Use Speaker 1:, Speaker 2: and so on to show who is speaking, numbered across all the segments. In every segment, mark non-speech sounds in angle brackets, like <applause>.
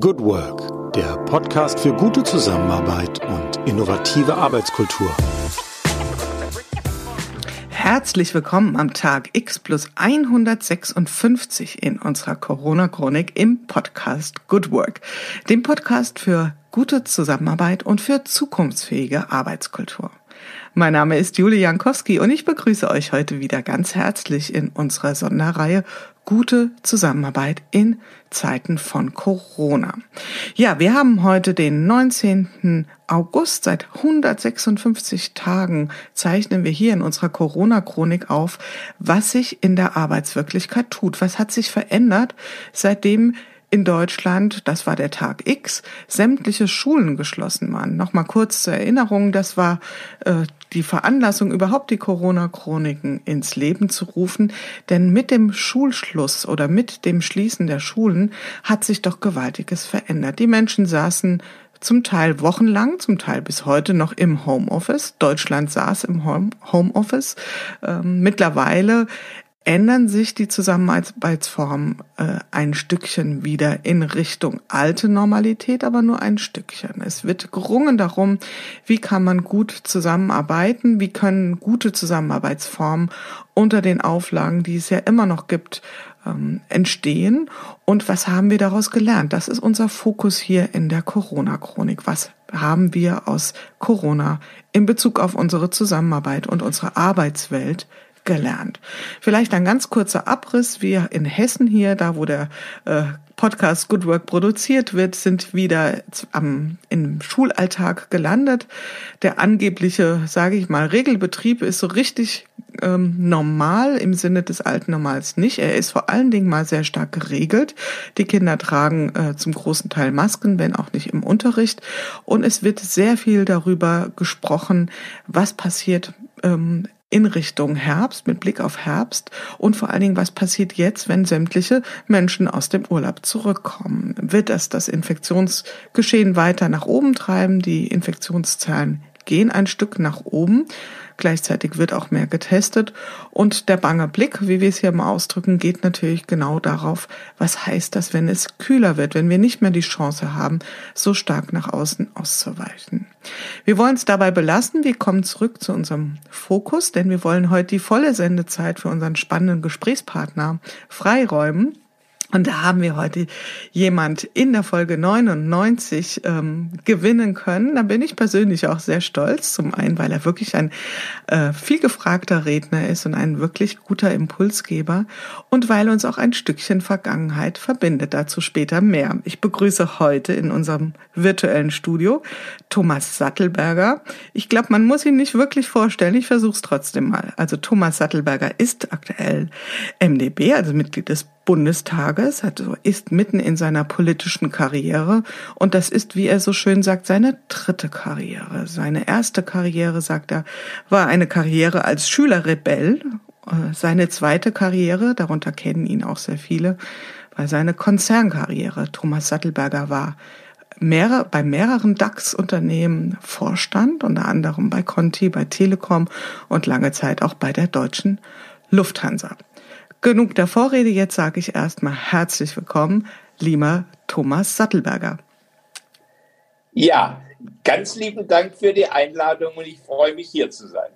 Speaker 1: Good Work, der Podcast für gute Zusammenarbeit und innovative Arbeitskultur.
Speaker 2: Herzlich willkommen am Tag X plus 156 in unserer Corona-Chronik im Podcast Good Work, dem Podcast für gute Zusammenarbeit und für zukunftsfähige Arbeitskultur. Mein Name ist Julie Jankowski und ich begrüße euch heute wieder ganz herzlich in unserer Sonderreihe Gute Zusammenarbeit in Zeiten von Corona. Ja, wir haben heute den 19. August. Seit 156 Tagen zeichnen wir hier in unserer Corona-Chronik auf, was sich in der Arbeitswirklichkeit tut. Was hat sich verändert, seitdem in Deutschland, das war der Tag X, sämtliche Schulen geschlossen waren. Nochmal kurz zur Erinnerung, das war äh, die Veranlassung, überhaupt die Corona-Chroniken ins Leben zu rufen. Denn mit dem Schulschluss oder mit dem Schließen der Schulen hat sich doch Gewaltiges verändert. Die Menschen saßen zum Teil wochenlang, zum Teil bis heute noch im Homeoffice. Deutschland saß im Homeoffice. Ähm, mittlerweile ändern sich die Zusammenarbeitsformen äh, ein Stückchen wieder in Richtung alte Normalität, aber nur ein Stückchen. Es wird gerungen darum, wie kann man gut zusammenarbeiten, wie können gute Zusammenarbeitsformen unter den Auflagen, die es ja immer noch gibt, ähm, entstehen und was haben wir daraus gelernt? Das ist unser Fokus hier in der Corona-Chronik. Was haben wir aus Corona in Bezug auf unsere Zusammenarbeit und unsere Arbeitswelt gelernt. Vielleicht ein ganz kurzer Abriss. Wir in Hessen hier, da wo der äh, Podcast Good Work produziert wird, sind wieder am, im Schulalltag gelandet. Der angebliche, sage ich mal, Regelbetrieb ist so richtig ähm, normal im Sinne des alten Normals nicht. Er ist vor allen Dingen mal sehr stark geregelt. Die Kinder tragen äh, zum großen Teil Masken, wenn auch nicht im Unterricht. Und es wird sehr viel darüber gesprochen, was passiert ähm, in Richtung Herbst, mit Blick auf Herbst und vor allen Dingen, was passiert jetzt, wenn sämtliche Menschen aus dem Urlaub zurückkommen? Wird das das Infektionsgeschehen weiter nach oben treiben? Die Infektionszahlen gehen ein Stück nach oben. Gleichzeitig wird auch mehr getestet und der bange Blick, wie wir es hier mal ausdrücken, geht natürlich genau darauf, was heißt das, wenn es kühler wird, wenn wir nicht mehr die Chance haben, so stark nach außen auszuweichen. Wir wollen es dabei belassen. Wir kommen zurück zu unserem Fokus, denn wir wollen heute die volle Sendezeit für unseren spannenden Gesprächspartner freiräumen. Und da haben wir heute jemand in der Folge 99 ähm, gewinnen können. Da bin ich persönlich auch sehr stolz. Zum einen, weil er wirklich ein äh, viel gefragter Redner ist und ein wirklich guter Impulsgeber und weil uns auch ein Stückchen Vergangenheit verbindet. Dazu später mehr. Ich begrüße heute in unserem virtuellen Studio Thomas Sattelberger. Ich glaube, man muss ihn nicht wirklich vorstellen. Ich versuche es trotzdem mal. Also Thomas Sattelberger ist aktuell MDB, also Mitglied des Bundestages, also ist mitten in seiner politischen Karriere und das ist, wie er so schön sagt, seine dritte Karriere. Seine erste Karriere, sagt er, war eine Karriere als Schülerrebell. Äh, seine zweite Karriere, darunter kennen ihn auch sehr viele, war seine Konzernkarriere. Thomas Sattelberger war mehrere, bei mehreren DAX-Unternehmen Vorstand, unter anderem bei Conti, bei Telekom und lange Zeit auch bei der deutschen Lufthansa. Genug der Vorrede, jetzt sage ich erstmal herzlich willkommen, lieber Thomas Sattelberger.
Speaker 3: Ja, ganz lieben Dank für die Einladung und ich freue mich hier zu sein.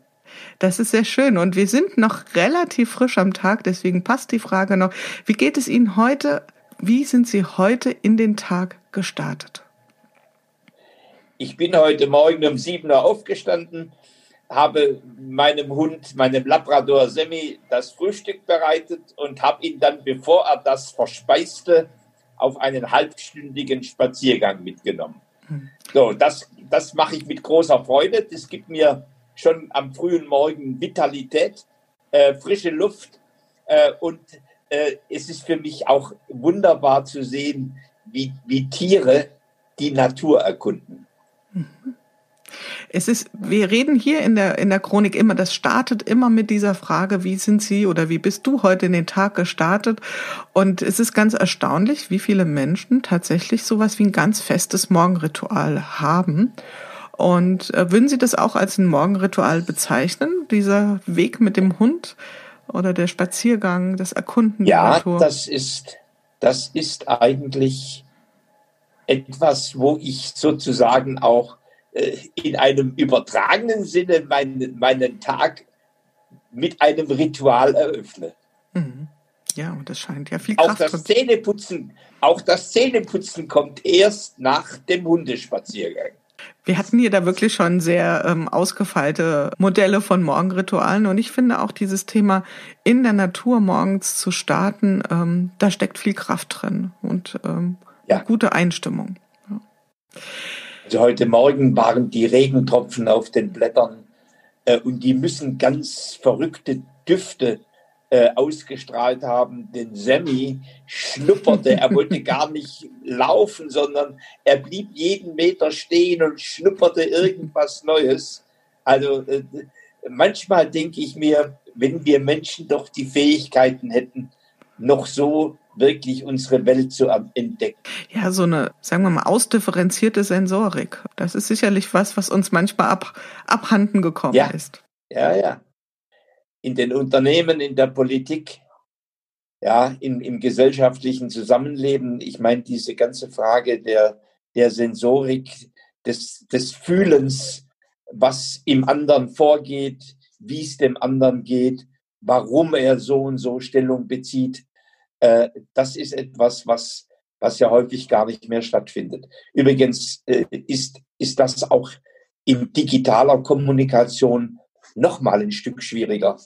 Speaker 2: Das ist sehr schön und wir sind noch relativ frisch am Tag, deswegen passt die Frage noch. Wie geht es Ihnen heute? Wie sind Sie heute in den Tag gestartet?
Speaker 3: Ich bin heute Morgen um 7 Uhr aufgestanden, habe meinem Hund, meinem Labrador Semi, das Frühstück bereitet und habe ihn dann, bevor er das verspeiste, auf einen halbstündigen Spaziergang mitgenommen. So, das, das mache ich mit großer Freude. Das gibt mir schon am frühen Morgen Vitalität, äh, frische Luft äh, und äh, es ist für mich auch wunderbar zu sehen, wie, wie Tiere die Natur erkunden. Mhm.
Speaker 2: Es ist, wir reden hier in der, in der Chronik immer, das startet immer mit dieser Frage, wie sind Sie oder wie bist du heute in den Tag gestartet? Und es ist ganz erstaunlich, wie viele Menschen tatsächlich sowas wie ein ganz festes Morgenritual haben. Und äh, würden Sie das auch als ein Morgenritual bezeichnen, dieser Weg mit dem Hund oder der Spaziergang, das Erkunden
Speaker 3: ja, der Natur? Ja, das ist, das ist eigentlich etwas, wo ich sozusagen auch in einem übertragenen Sinne meinen, meinen Tag mit einem Ritual eröffne.
Speaker 2: Mhm. Ja, und das scheint ja viel
Speaker 3: Kraft. Auch das Zähneputzen, auch das Zähneputzen kommt erst nach dem Hundespaziergang.
Speaker 2: Wir hatten hier da wirklich schon sehr ähm, ausgefeilte Modelle von Morgenritualen und ich finde auch dieses Thema in der Natur morgens zu starten, ähm, da steckt viel Kraft drin und ähm, ja. gute Einstimmung. Ja.
Speaker 3: Also heute Morgen waren die Regentropfen auf den Blättern äh, und die müssen ganz verrückte Düfte äh, ausgestrahlt haben. Den Sammy schnupperte, er wollte <laughs> gar nicht laufen, sondern er blieb jeden Meter stehen und schnupperte irgendwas Neues. Also äh, manchmal denke ich mir, wenn wir Menschen doch die Fähigkeiten hätten, noch so wirklich unsere Welt zu entdecken.
Speaker 2: Ja, so eine, sagen wir mal, ausdifferenzierte Sensorik. Das ist sicherlich was, was uns manchmal ab, abhanden gekommen
Speaker 3: ja.
Speaker 2: ist.
Speaker 3: Ja, ja in den Unternehmen, in der Politik, ja, im, im gesellschaftlichen Zusammenleben. Ich meine, diese ganze Frage der, der Sensorik, des, des Fühlens, was im anderen vorgeht, wie es dem anderen geht, warum er so und so Stellung bezieht, äh, das ist etwas, was, was ja häufig gar nicht mehr stattfindet. Übrigens äh, ist, ist das auch in digitaler Kommunikation noch mal ein Stück schwieriger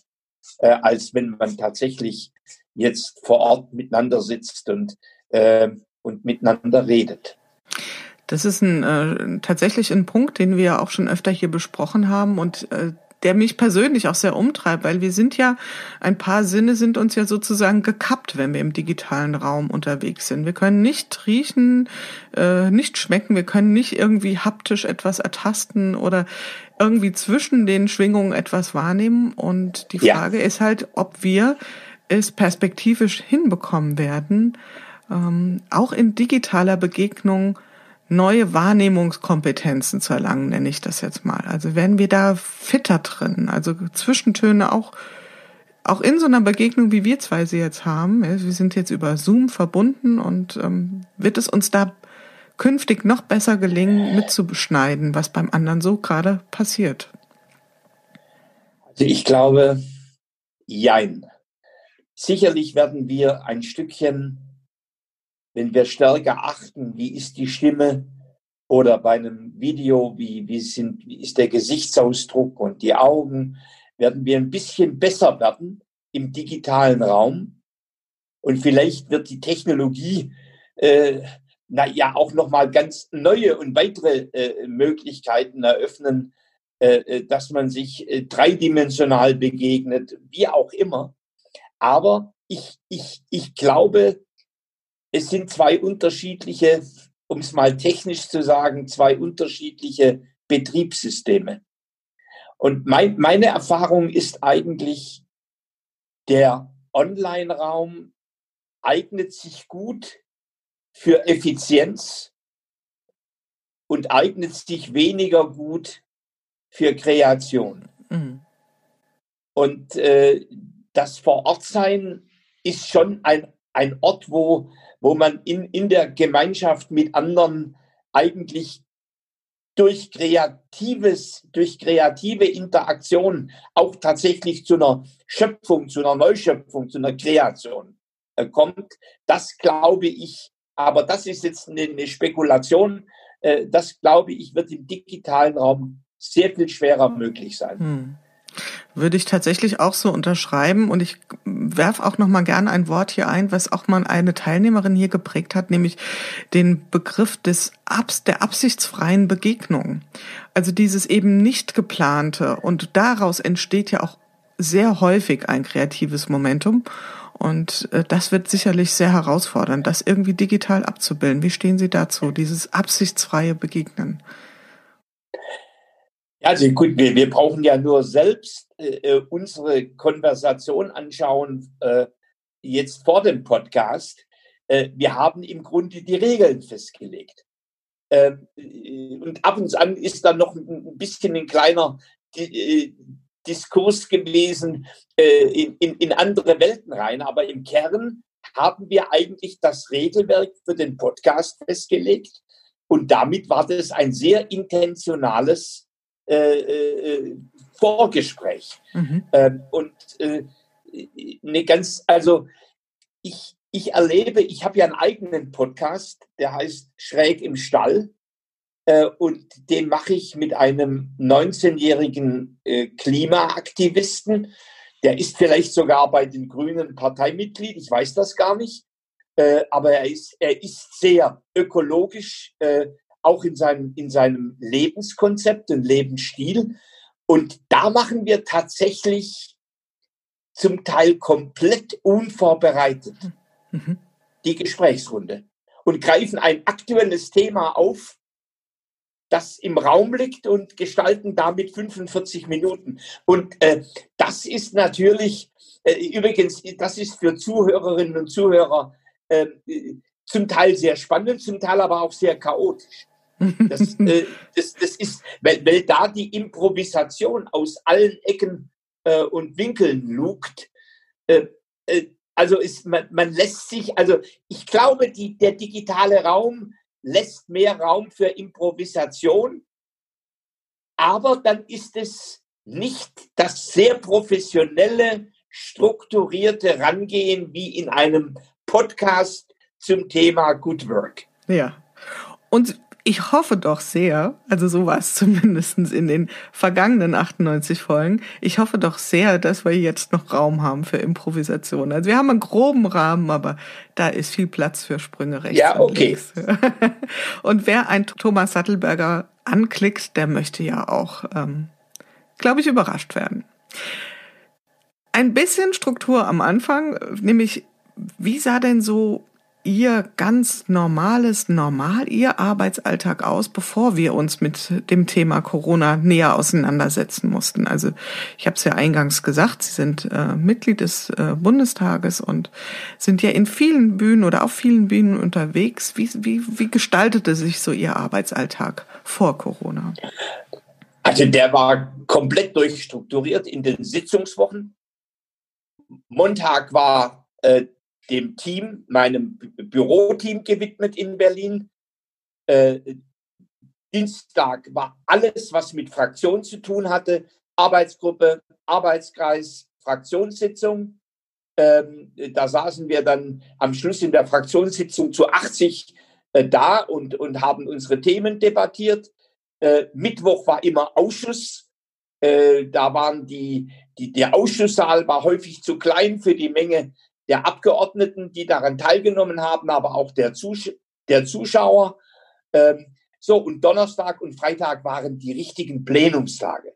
Speaker 3: äh, als wenn man tatsächlich jetzt vor Ort miteinander sitzt und, äh, und miteinander redet.
Speaker 2: Das ist ein, äh, tatsächlich ein Punkt, den wir auch schon öfter hier besprochen haben und äh, der mich persönlich auch sehr umtreibt, weil wir sind ja, ein paar Sinne sind uns ja sozusagen gekappt, wenn wir im digitalen Raum unterwegs sind. Wir können nicht riechen, äh, nicht schmecken, wir können nicht irgendwie haptisch etwas ertasten oder irgendwie zwischen den Schwingungen etwas wahrnehmen. Und die Frage ja. ist halt, ob wir es perspektivisch hinbekommen werden, ähm, auch in digitaler Begegnung neue Wahrnehmungskompetenzen zu erlangen, nenne ich das jetzt mal. Also werden wir da fitter drin, also Zwischentöne auch auch in so einer Begegnung, wie wir zwei sie jetzt haben, wir sind jetzt über Zoom verbunden und ähm, wird es uns da künftig noch besser gelingen, mitzubeschneiden, was beim anderen so gerade passiert?
Speaker 3: Also ich glaube, jein. Sicherlich werden wir ein Stückchen wenn wir stärker achten, wie ist die Stimme oder bei einem Video, wie, wie, sind, wie ist der Gesichtsausdruck und die Augen, werden wir ein bisschen besser werden im digitalen Raum. Und vielleicht wird die Technologie äh, na ja auch noch mal ganz neue und weitere äh, Möglichkeiten eröffnen, äh, äh dass man sich äh, dreidimensional begegnet, wie auch immer. Aber ich, ich, ich glaube, es sind zwei unterschiedliche, um es mal technisch zu sagen, zwei unterschiedliche Betriebssysteme. Und mein, meine Erfahrung ist eigentlich, der Online-Raum eignet sich gut für Effizienz und eignet sich weniger gut für Kreation. Mhm. Und äh, das Vorortsein ist schon ein, ein Ort, wo wo man in, in der Gemeinschaft mit anderen eigentlich durch kreatives, durch kreative Interaktion auch tatsächlich zu einer Schöpfung, zu einer Neuschöpfung, zu einer Kreation äh, kommt. Das glaube ich, aber das ist jetzt eine, eine Spekulation. Äh, das glaube ich, wird im digitalen Raum sehr viel schwerer möglich sein. Hm.
Speaker 2: Würde ich tatsächlich auch so unterschreiben und ich werf auch noch mal gerne ein Wort hier ein, was auch mal eine Teilnehmerin hier geprägt hat, nämlich den Begriff des Abs der absichtsfreien Begegnung. Also dieses eben nicht geplante und daraus entsteht ja auch sehr häufig ein kreatives Momentum und äh, das wird sicherlich sehr herausfordernd, das irgendwie digital abzubilden. Wie stehen Sie dazu, dieses absichtsfreie Begegnen?
Speaker 3: Also gut, wir, wir brauchen ja nur selbst äh, äh, unsere Konversation anschauen, äh, jetzt vor dem Podcast. Äh, wir haben im Grunde die Regeln festgelegt. Ähm, äh, und ab und an ist dann noch ein bisschen ein kleiner äh, Diskurs gewesen in, in, in andere Welten rein. Aber im Kern haben wir eigentlich das Regelwerk für den Podcast festgelegt. Und damit war das ein sehr intentionales äh, äh, Vorgespräch. Mhm. Ähm, und äh, eine ganz, also ich, ich erlebe, ich habe ja einen eigenen Podcast, der heißt Schräg im Stall. Äh, und den mache ich mit einem 19-jährigen äh, Klimaaktivisten. Der ist vielleicht sogar bei den Grünen Parteimitglied, ich weiß das gar nicht. Äh, aber er ist, er ist sehr ökologisch, auch in seinem, in seinem Lebenskonzept und Lebensstil. Und da machen wir tatsächlich zum Teil komplett unvorbereitet mhm. die Gesprächsrunde und greifen ein aktuelles Thema auf, das im Raum liegt und gestalten damit 45 Minuten. Und äh, das ist natürlich, äh, übrigens, das ist für Zuhörerinnen und Zuhörer äh, zum Teil sehr spannend, zum Teil aber auch sehr chaotisch. Das, äh, das, das ist, weil, weil da die Improvisation aus allen Ecken äh, und Winkeln lugt. Äh, äh, also ist, man, man lässt sich, also ich glaube, die, der digitale Raum lässt mehr Raum für Improvisation, aber dann ist es nicht das sehr professionelle, strukturierte Rangehen wie in einem Podcast zum Thema Good Work.
Speaker 2: Ja. Und ich hoffe doch sehr, also so war es <laughs> zumindest in den vergangenen 98 Folgen, ich hoffe doch sehr, dass wir jetzt noch Raum haben für Improvisation. Also wir haben einen groben Rahmen, aber da ist viel Platz für Sprünge rechts
Speaker 3: ja, okay.
Speaker 2: und links. <laughs> und wer ein Thomas Sattelberger anklickt, der möchte ja auch, ähm, glaube ich, überrascht werden. Ein bisschen Struktur am Anfang, nämlich wie sah denn so Ihr ganz normales, normal, Ihr Arbeitsalltag aus, bevor wir uns mit dem Thema Corona näher auseinandersetzen mussten? Also ich habe es ja eingangs gesagt, Sie sind äh, Mitglied des äh, Bundestages und sind ja in vielen Bühnen oder auf vielen Bühnen unterwegs. Wie, wie, wie gestaltete sich so Ihr Arbeitsalltag vor Corona?
Speaker 3: Also der war komplett durchstrukturiert in den Sitzungswochen. Montag war äh, dem Team, meinem Büroteam gewidmet in Berlin. Äh, Dienstag war alles, was mit Fraktion zu tun hatte, Arbeitsgruppe, Arbeitskreis, Fraktionssitzung. Ähm, da saßen wir dann am Schluss in der Fraktionssitzung zu 80 äh, da und, und haben unsere Themen debattiert. Äh, Mittwoch war immer Ausschuss. Äh, da waren die, die, der Ausschusssaal war häufig zu klein für die Menge der Abgeordneten, die daran teilgenommen haben, aber auch der, Zus der Zuschauer. Ähm, so, und Donnerstag und Freitag waren die richtigen Plenumstage,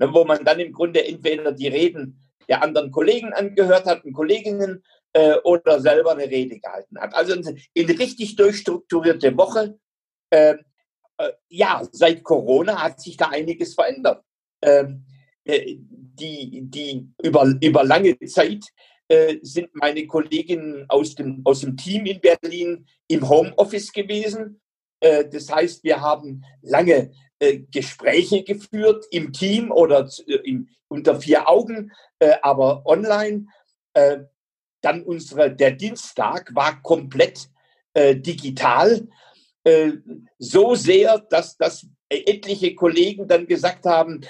Speaker 3: ne, wo man dann im Grunde entweder die Reden der anderen Kollegen angehört hat und Kolleginnen äh, oder selber eine Rede gehalten hat. Also eine, richtig durchstrukturierte Woche. Ähm, äh, ja, seit Corona hat sich da einiges verändert. Ähm, äh, die, die über, über lange Zeit äh, sind meine Kolleginnen aus dem, aus dem Team in Berlin im Homeoffice gewesen. Äh, das heißt, wir haben lange äh, Gespräche geführt im Team oder äh, in, unter vier Augen, äh, aber online. dann unsere, der Dienstag war komplett digital. so sehr, dass, dass etliche Kollegen dann gesagt haben,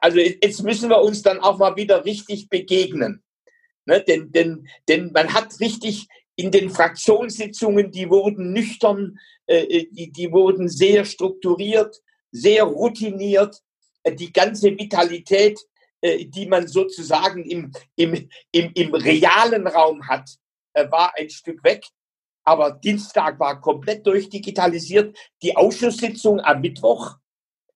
Speaker 3: also jetzt müssen wir uns dann auch mal wieder richtig begegnen. Ne? Denn, denn, denn man hat richtig in den Fraktionssitzungen, die wurden nüchtern, äh, äh, die, die wurden sehr strukturiert, sehr routiniert. Äh, die ganze Vitalität, äh, die man sozusagen im, im, im, im realen Raum hat, äh, war ein Stück weg. Aber Dienstag war komplett durchdigitalisiert. Die Ausschusssitzung am Mittwoch,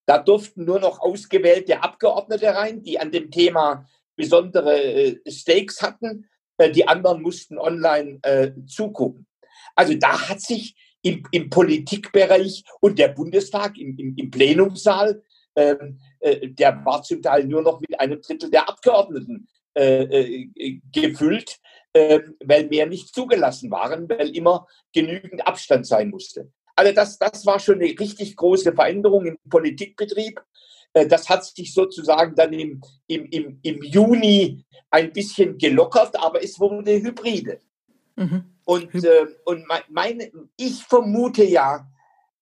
Speaker 3: da durften nur noch ausgewählte Abgeordnete rein, die an dem Thema besondere äh, Stakes hatten. Äh, die anderen mussten online äh, zugucken. Also da hat sich im, im Politikbereich und der Bundestag im, im, im Plenumsaal, ähm, äh, der war zum Teil nur noch mit einem Drittel der Abgeordneten gefüllt, ähm, weil mehr nicht zugelassen waren, weil immer genügend Abstand sein musste. Also das, das war schon eine richtig große Veränderung im Politikbetrieb. Äh, das hat sich sozusagen dann im, im, im, im Juni ein bisschen gelockert, aber es wurde hybride. Mhm. Und, äh, und meine, ich vermute ja,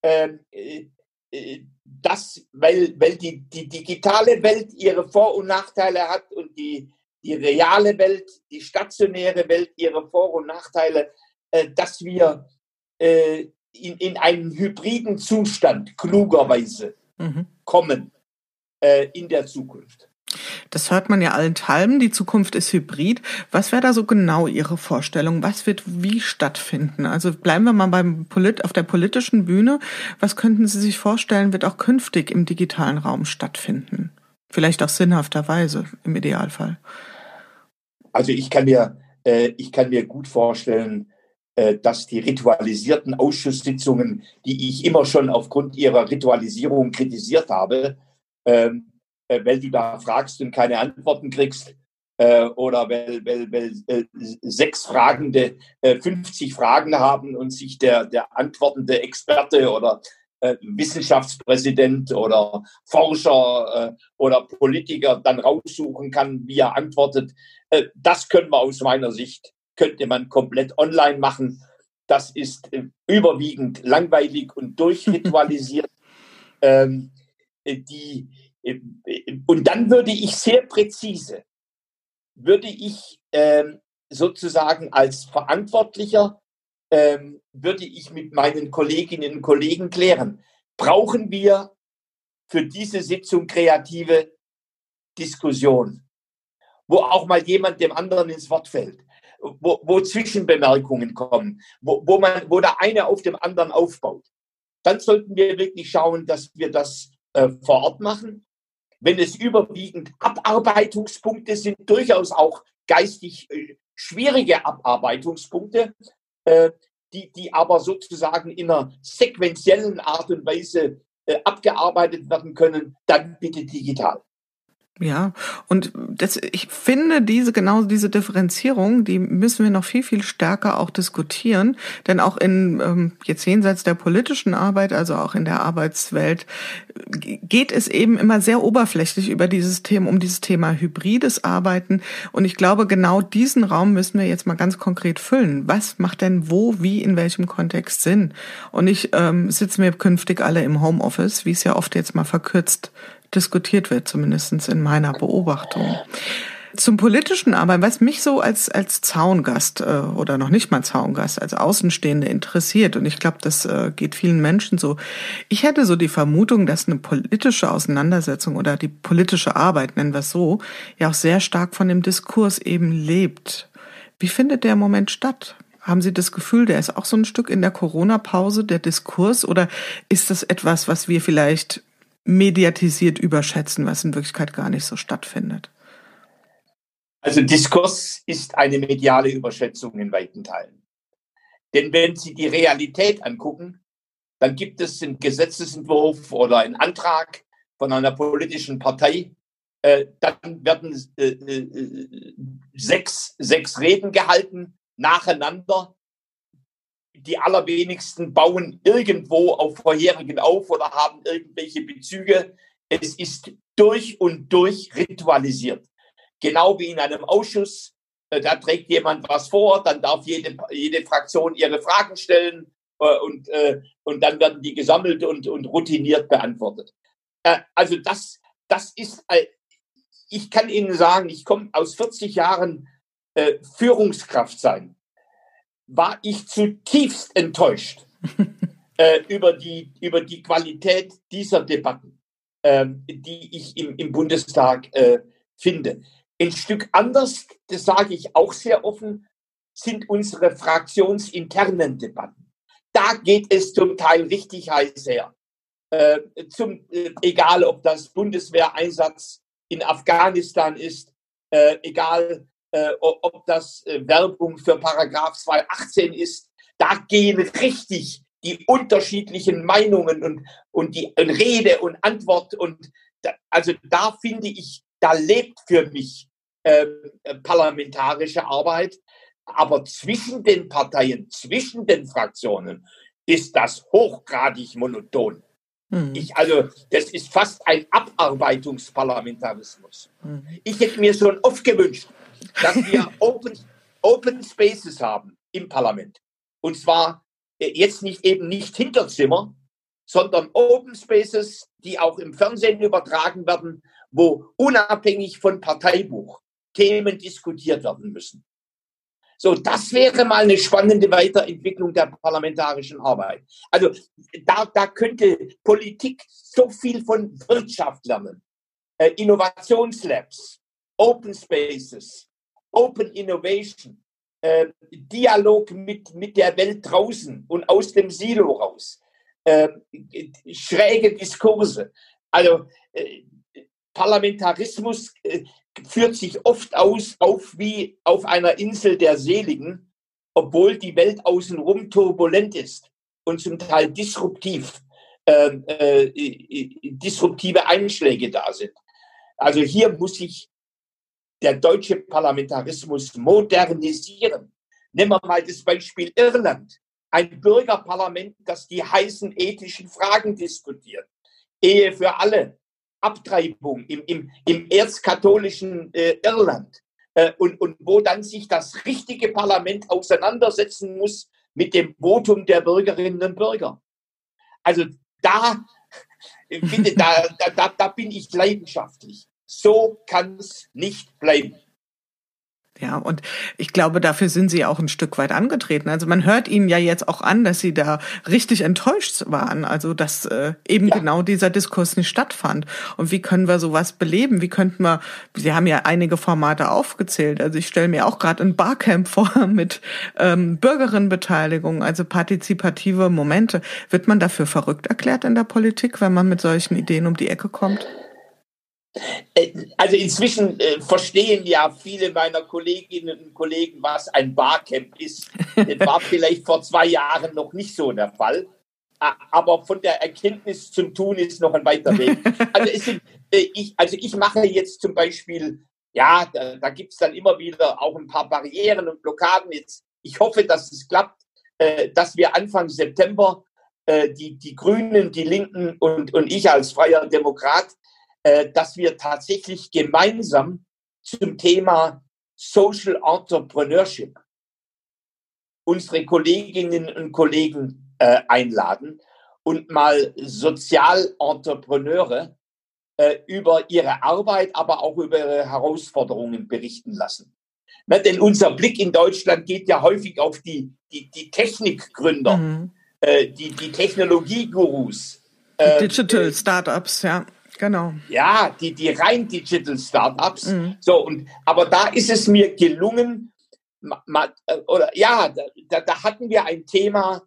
Speaker 3: ähm, äh, äh, dass, weil, weil die, die digitale Welt ihre Vor- und Nachteile hat und die, die reale Welt, die stationäre Welt ihre Vor- und Nachteile, äh, dass wir äh, in, in einen hybriden Zustand klugerweise mhm. kommen äh, in der Zukunft.
Speaker 2: Das hört man ja allenthalben. Die Zukunft ist hybrid. Was wäre da so genau Ihre Vorstellung? Was wird wie stattfinden? Also bleiben wir mal beim Polit auf der politischen Bühne. Was könnten Sie sich vorstellen, wird auch künftig im digitalen Raum stattfinden? Vielleicht auch sinnhafterweise im Idealfall.
Speaker 3: Also ich kann mir, äh, ich kann mir gut vorstellen, äh, dass die ritualisierten Ausschusssitzungen, die ich immer schon aufgrund ihrer Ritualisierung kritisiert habe, ähm, äh, weil du da fragst und keine Antworten kriegst, äh, oder weil, weil, weil äh, sechs Fragende äh, 50 Fragen haben und sich der, der antwortende Experte oder äh, Wissenschaftspräsident oder Forscher äh, oder Politiker dann raussuchen kann, wie er antwortet. Äh, das können wir aus meiner Sicht, könnte man komplett online machen. Das ist äh, überwiegend langweilig und durchritualisiert. <laughs> ähm, die, und dann würde ich sehr präzise, würde ich ähm, sozusagen als Verantwortlicher, ähm, würde ich mit meinen Kolleginnen und Kollegen klären, brauchen wir für diese Sitzung kreative Diskussion, wo auch mal jemand dem anderen ins Wort fällt, wo, wo Zwischenbemerkungen kommen, wo, wo, man, wo der eine auf dem anderen aufbaut. Dann sollten wir wirklich schauen, dass wir das äh, vor Ort machen wenn es überwiegend Abarbeitungspunkte sind, durchaus auch geistig äh, schwierige Abarbeitungspunkte, äh, die, die aber sozusagen in einer sequentiellen Art und Weise äh, abgearbeitet werden können, dann bitte digital.
Speaker 2: Ja, und das, ich finde diese, genau diese Differenzierung, die müssen wir noch viel, viel stärker auch diskutieren. Denn auch in, ähm, jetzt jenseits der politischen Arbeit, also auch in der Arbeitswelt, geht es eben immer sehr oberflächlich über dieses Thema, um dieses Thema hybrides Arbeiten. Und ich glaube, genau diesen Raum müssen wir jetzt mal ganz konkret füllen. Was macht denn wo, wie, in welchem Kontext Sinn? Und ich ähm, sitzen wir künftig alle im Homeoffice, wie es ja oft jetzt mal verkürzt diskutiert wird, zumindest in meiner Beobachtung. Zum politischen aber, was mich so als, als Zaungast äh, oder noch nicht mal Zaungast, als Außenstehende interessiert, und ich glaube, das äh, geht vielen Menschen so, ich hätte so die Vermutung, dass eine politische Auseinandersetzung oder die politische Arbeit, nennen wir es so, ja auch sehr stark von dem Diskurs eben lebt. Wie findet der Moment statt? Haben Sie das Gefühl, der ist auch so ein Stück in der Corona-Pause, der Diskurs, oder ist das etwas, was wir vielleicht mediatisiert überschätzen, was in Wirklichkeit gar nicht so stattfindet?
Speaker 3: Also Diskurs ist eine mediale Überschätzung in weiten Teilen. Denn wenn Sie die Realität angucken, dann gibt es einen Gesetzesentwurf oder einen Antrag von einer politischen Partei, äh, dann werden äh, äh, sechs, sechs Reden gehalten nacheinander die allerwenigsten bauen irgendwo auf vorherigen auf oder haben irgendwelche Bezüge. Es ist durch und durch ritualisiert. Genau wie in einem Ausschuss. Äh, da trägt jemand was vor, dann darf jede, jede Fraktion ihre Fragen stellen äh, und, äh, und dann werden die gesammelt und, und routiniert beantwortet. Also das, das ist, ich kann Ihnen sagen, ich komme aus 40 Jahren Führungskraft sein war ich zutiefst enttäuscht <laughs> äh, über, die, über die Qualität dieser Debatten, äh, die ich im, im Bundestag äh, finde. Ein Stück anders, das sage ich auch sehr offen, sind unsere fraktionsinternen Debatten. Da geht es zum Teil richtig heiß her. Äh, zum, äh, egal, ob das Bundeswehreinsatz in Afghanistan ist, äh, egal, äh, ob das äh, Werbung für Paragraph 218 ist, da gehen richtig die unterschiedlichen Meinungen und, und die und Rede und Antwort und da, also da finde ich, da lebt für mich äh, parlamentarische Arbeit, aber zwischen den Parteien, zwischen den Fraktionen ist das hochgradig monoton. Mhm. Ich, also, das ist fast ein Abarbeitungsparlamentarismus. Mhm. Ich hätte mir schon oft gewünscht, dass wir Open, Open Spaces haben im Parlament. Und zwar äh, jetzt nicht eben nicht Hinterzimmer, sondern Open Spaces, die auch im Fernsehen übertragen werden, wo unabhängig von Parteibuch Themen diskutiert werden müssen. So, das wäre mal eine spannende Weiterentwicklung der parlamentarischen Arbeit. Also da, da könnte Politik so viel von Wirtschaft lernen. Äh, Innovationslabs, Open Spaces, Open Innovation, äh, Dialog mit, mit der Welt draußen und aus dem Silo raus, äh, schräge Diskurse. Also äh, Parlamentarismus äh, führt sich oft aus, auf wie auf einer Insel der Seligen, obwohl die Welt außenrum turbulent ist und zum Teil disruptiv, ähm, äh, disruptive Einschläge da sind. Also hier muss sich der deutsche Parlamentarismus modernisieren. Nehmen wir mal das Beispiel Irland. Ein Bürgerparlament, das die heißen ethischen Fragen diskutiert. Ehe für alle, Abtreibung im, im, im erzkatholischen äh, Irland äh, und, und wo dann sich das richtige Parlament auseinandersetzen muss mit dem Votum der Bürgerinnen und Bürger. Also da, <laughs> bitte, da, da, da bin ich leidenschaftlich. So kann es nicht bleiben.
Speaker 2: Ja, und ich glaube, dafür sind Sie auch ein Stück weit angetreten. Also man hört Ihnen ja jetzt auch an, dass Sie da richtig enttäuscht waren. Also dass äh, eben ja. genau dieser Diskurs nicht stattfand. Und wie können wir sowas beleben? Wie könnten wir? Sie haben ja einige Formate aufgezählt. Also ich stelle mir auch gerade ein Barcamp <laughs> vor mit ähm, Bürgerinnenbeteiligung, also partizipative Momente. Wird man dafür verrückt erklärt in der Politik, wenn man mit solchen Ideen um die Ecke kommt?
Speaker 3: Äh, also inzwischen äh, verstehen ja viele meiner Kolleginnen und Kollegen, was ein Barcamp ist. Das war <laughs> vielleicht vor zwei Jahren noch nicht so der Fall. Aber von der Erkenntnis zum Tun ist noch ein weiter Weg. Also, sind, äh, ich, also ich mache jetzt zum Beispiel, ja, da, da gibt es dann immer wieder auch ein paar Barrieren und Blockaden. Jetzt, ich hoffe, dass es klappt, äh, dass wir Anfang September äh, die, die Grünen, die Linken und, und ich als freier Demokrat dass wir tatsächlich gemeinsam zum Thema Social Entrepreneurship unsere Kolleginnen und Kollegen äh, einladen und mal Sozialentrepreneure äh, über ihre Arbeit, aber auch über ihre Herausforderungen berichten lassen. Na, denn unser Blick in Deutschland geht ja häufig auf die, die, die Technikgründer, mhm. äh, die, die Technologiegurus.
Speaker 2: Äh, Digital Startups, ja. Genau.
Speaker 3: Ja, die, die rein Digital Startups. Mhm. So, und, aber da ist es mir gelungen, äh, oder ja, da, da hatten wir ein Thema,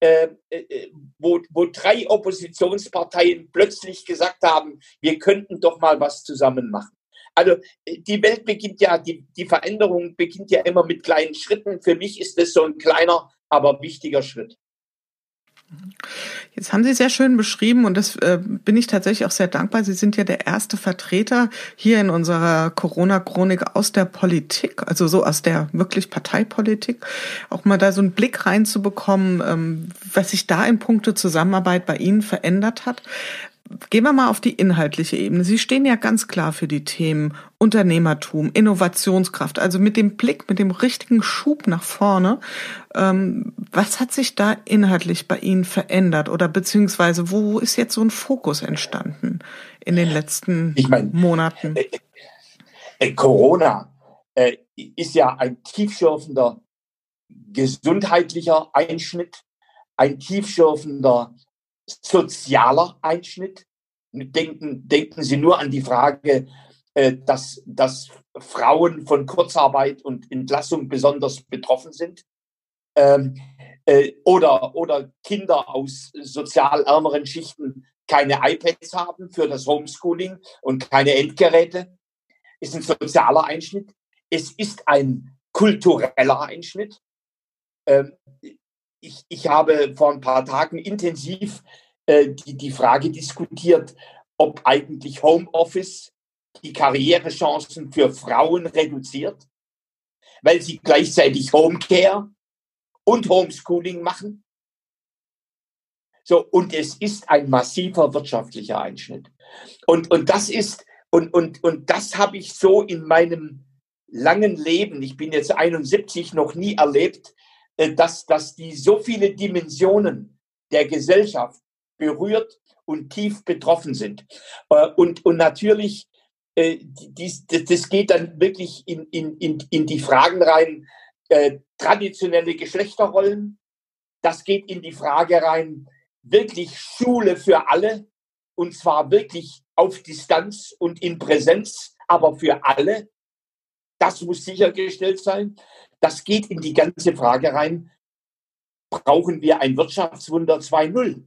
Speaker 3: äh, äh, wo, wo drei Oppositionsparteien plötzlich gesagt haben, wir könnten doch mal was zusammen machen. Also die Welt beginnt ja, die, die Veränderung beginnt ja immer mit kleinen Schritten. Für mich ist das so ein kleiner, aber wichtiger Schritt.
Speaker 2: Jetzt haben Sie sehr schön beschrieben und das äh, bin ich tatsächlich auch sehr dankbar. Sie sind ja der erste Vertreter hier in unserer Corona-Chronik aus der Politik, also so aus der wirklich Parteipolitik, auch mal da so einen Blick reinzubekommen, ähm, was sich da in puncto Zusammenarbeit bei Ihnen verändert hat. Gehen wir mal auf die inhaltliche Ebene. Sie stehen ja ganz klar für die Themen Unternehmertum, Innovationskraft, also mit dem Blick, mit dem richtigen Schub nach vorne. Ähm, was hat sich da inhaltlich bei Ihnen verändert oder beziehungsweise wo ist jetzt so ein Fokus entstanden in den letzten ich mein, Monaten? Äh,
Speaker 3: äh, Corona äh, ist ja ein tiefschürfender gesundheitlicher Einschnitt, ein tiefschürfender sozialer Einschnitt. Denken, denken Sie nur an die Frage, äh, dass, dass Frauen von Kurzarbeit und Entlassung besonders betroffen sind. Ähm, äh, oder, oder Kinder aus sozial ärmeren Schichten keine iPads haben für das Homeschooling und keine Endgeräte. Ist ein sozialer Einschnitt. Es ist ein kultureller Einschnitt. Ähm, ich, ich habe vor ein paar Tagen intensiv äh, die, die Frage diskutiert, ob eigentlich Homeoffice die Karrierechancen für Frauen reduziert, weil sie gleichzeitig Homecare und Homeschooling machen. So, und es ist ein massiver wirtschaftlicher Einschnitt. Und, und das ist, und, und, und das habe ich so in meinem langen Leben, ich bin jetzt 71, noch nie erlebt, dass, dass die so viele Dimensionen der Gesellschaft berührt und tief betroffen sind. Äh, und, und natürlich, äh, das geht dann wirklich in, in, in, die Fragen rein, äh, traditionelle Geschlechterrollen. Das geht in die Frage rein, wirklich Schule für alle, und zwar wirklich auf Distanz und in Präsenz, aber für alle. Das muss sichergestellt sein. Das geht in die ganze Frage rein, brauchen wir ein Wirtschaftswunder 2.0?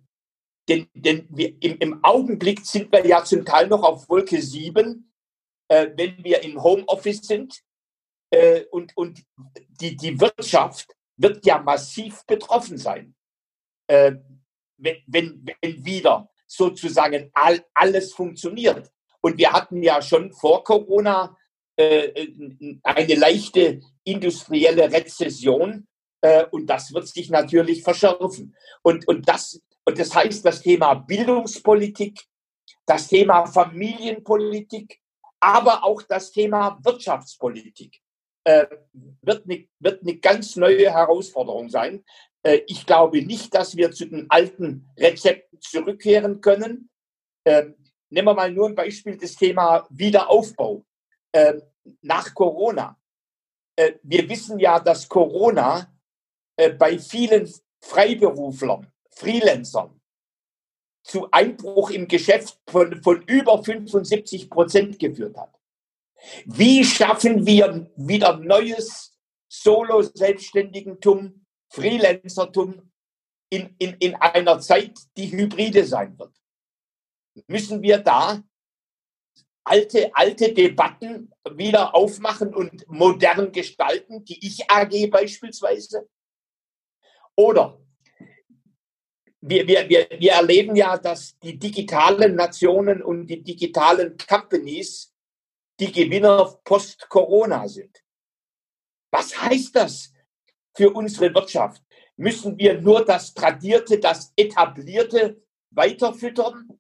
Speaker 3: Denn, denn wir, im, im, Augenblick sind wir ja zum Teil noch auf Wolke 7, äh, wenn wir im Homeoffice sind. Äh, und und die, die Wirtschaft wird ja massiv betroffen sein, äh, wenn, wenn, wenn wieder sozusagen all, alles funktioniert. Und wir hatten ja schon vor Corona eine leichte industrielle Rezession. Äh, und das wird sich natürlich verschärfen. Und, und, das, und das heißt, das Thema Bildungspolitik, das Thema Familienpolitik, aber auch das Thema Wirtschaftspolitik äh, wird, eine, wird eine ganz neue Herausforderung sein. Äh, ich glaube nicht, dass wir zu den alten Rezepten zurückkehren können. Äh, nehmen wir mal nur ein Beispiel, das Thema Wiederaufbau äh, nach Corona. Äh, wir wissen ja, dass Corona äh, bei vielen Freiberuflern, Freelancern zu Einbruch im Geschäft von, von über 75 Prozent geführt hat. Wie schaffen wir wieder neues Solo-Selbstständigentum, Freelancertum in, in, in einer Zeit, die hybride sein wird? Müssen wir da alte, alte Debatten wieder aufmachen und modern gestalten, die Ich-AG beispielsweise? Oder wir, wir, wir, wir erleben ja, dass die digitalen Nationen und die digitalen Companies die Gewinner post-Corona sind. Was heißt das für unsere Wirtschaft? Müssen wir nur das Tradierte, das Etablierte weiterfüttern?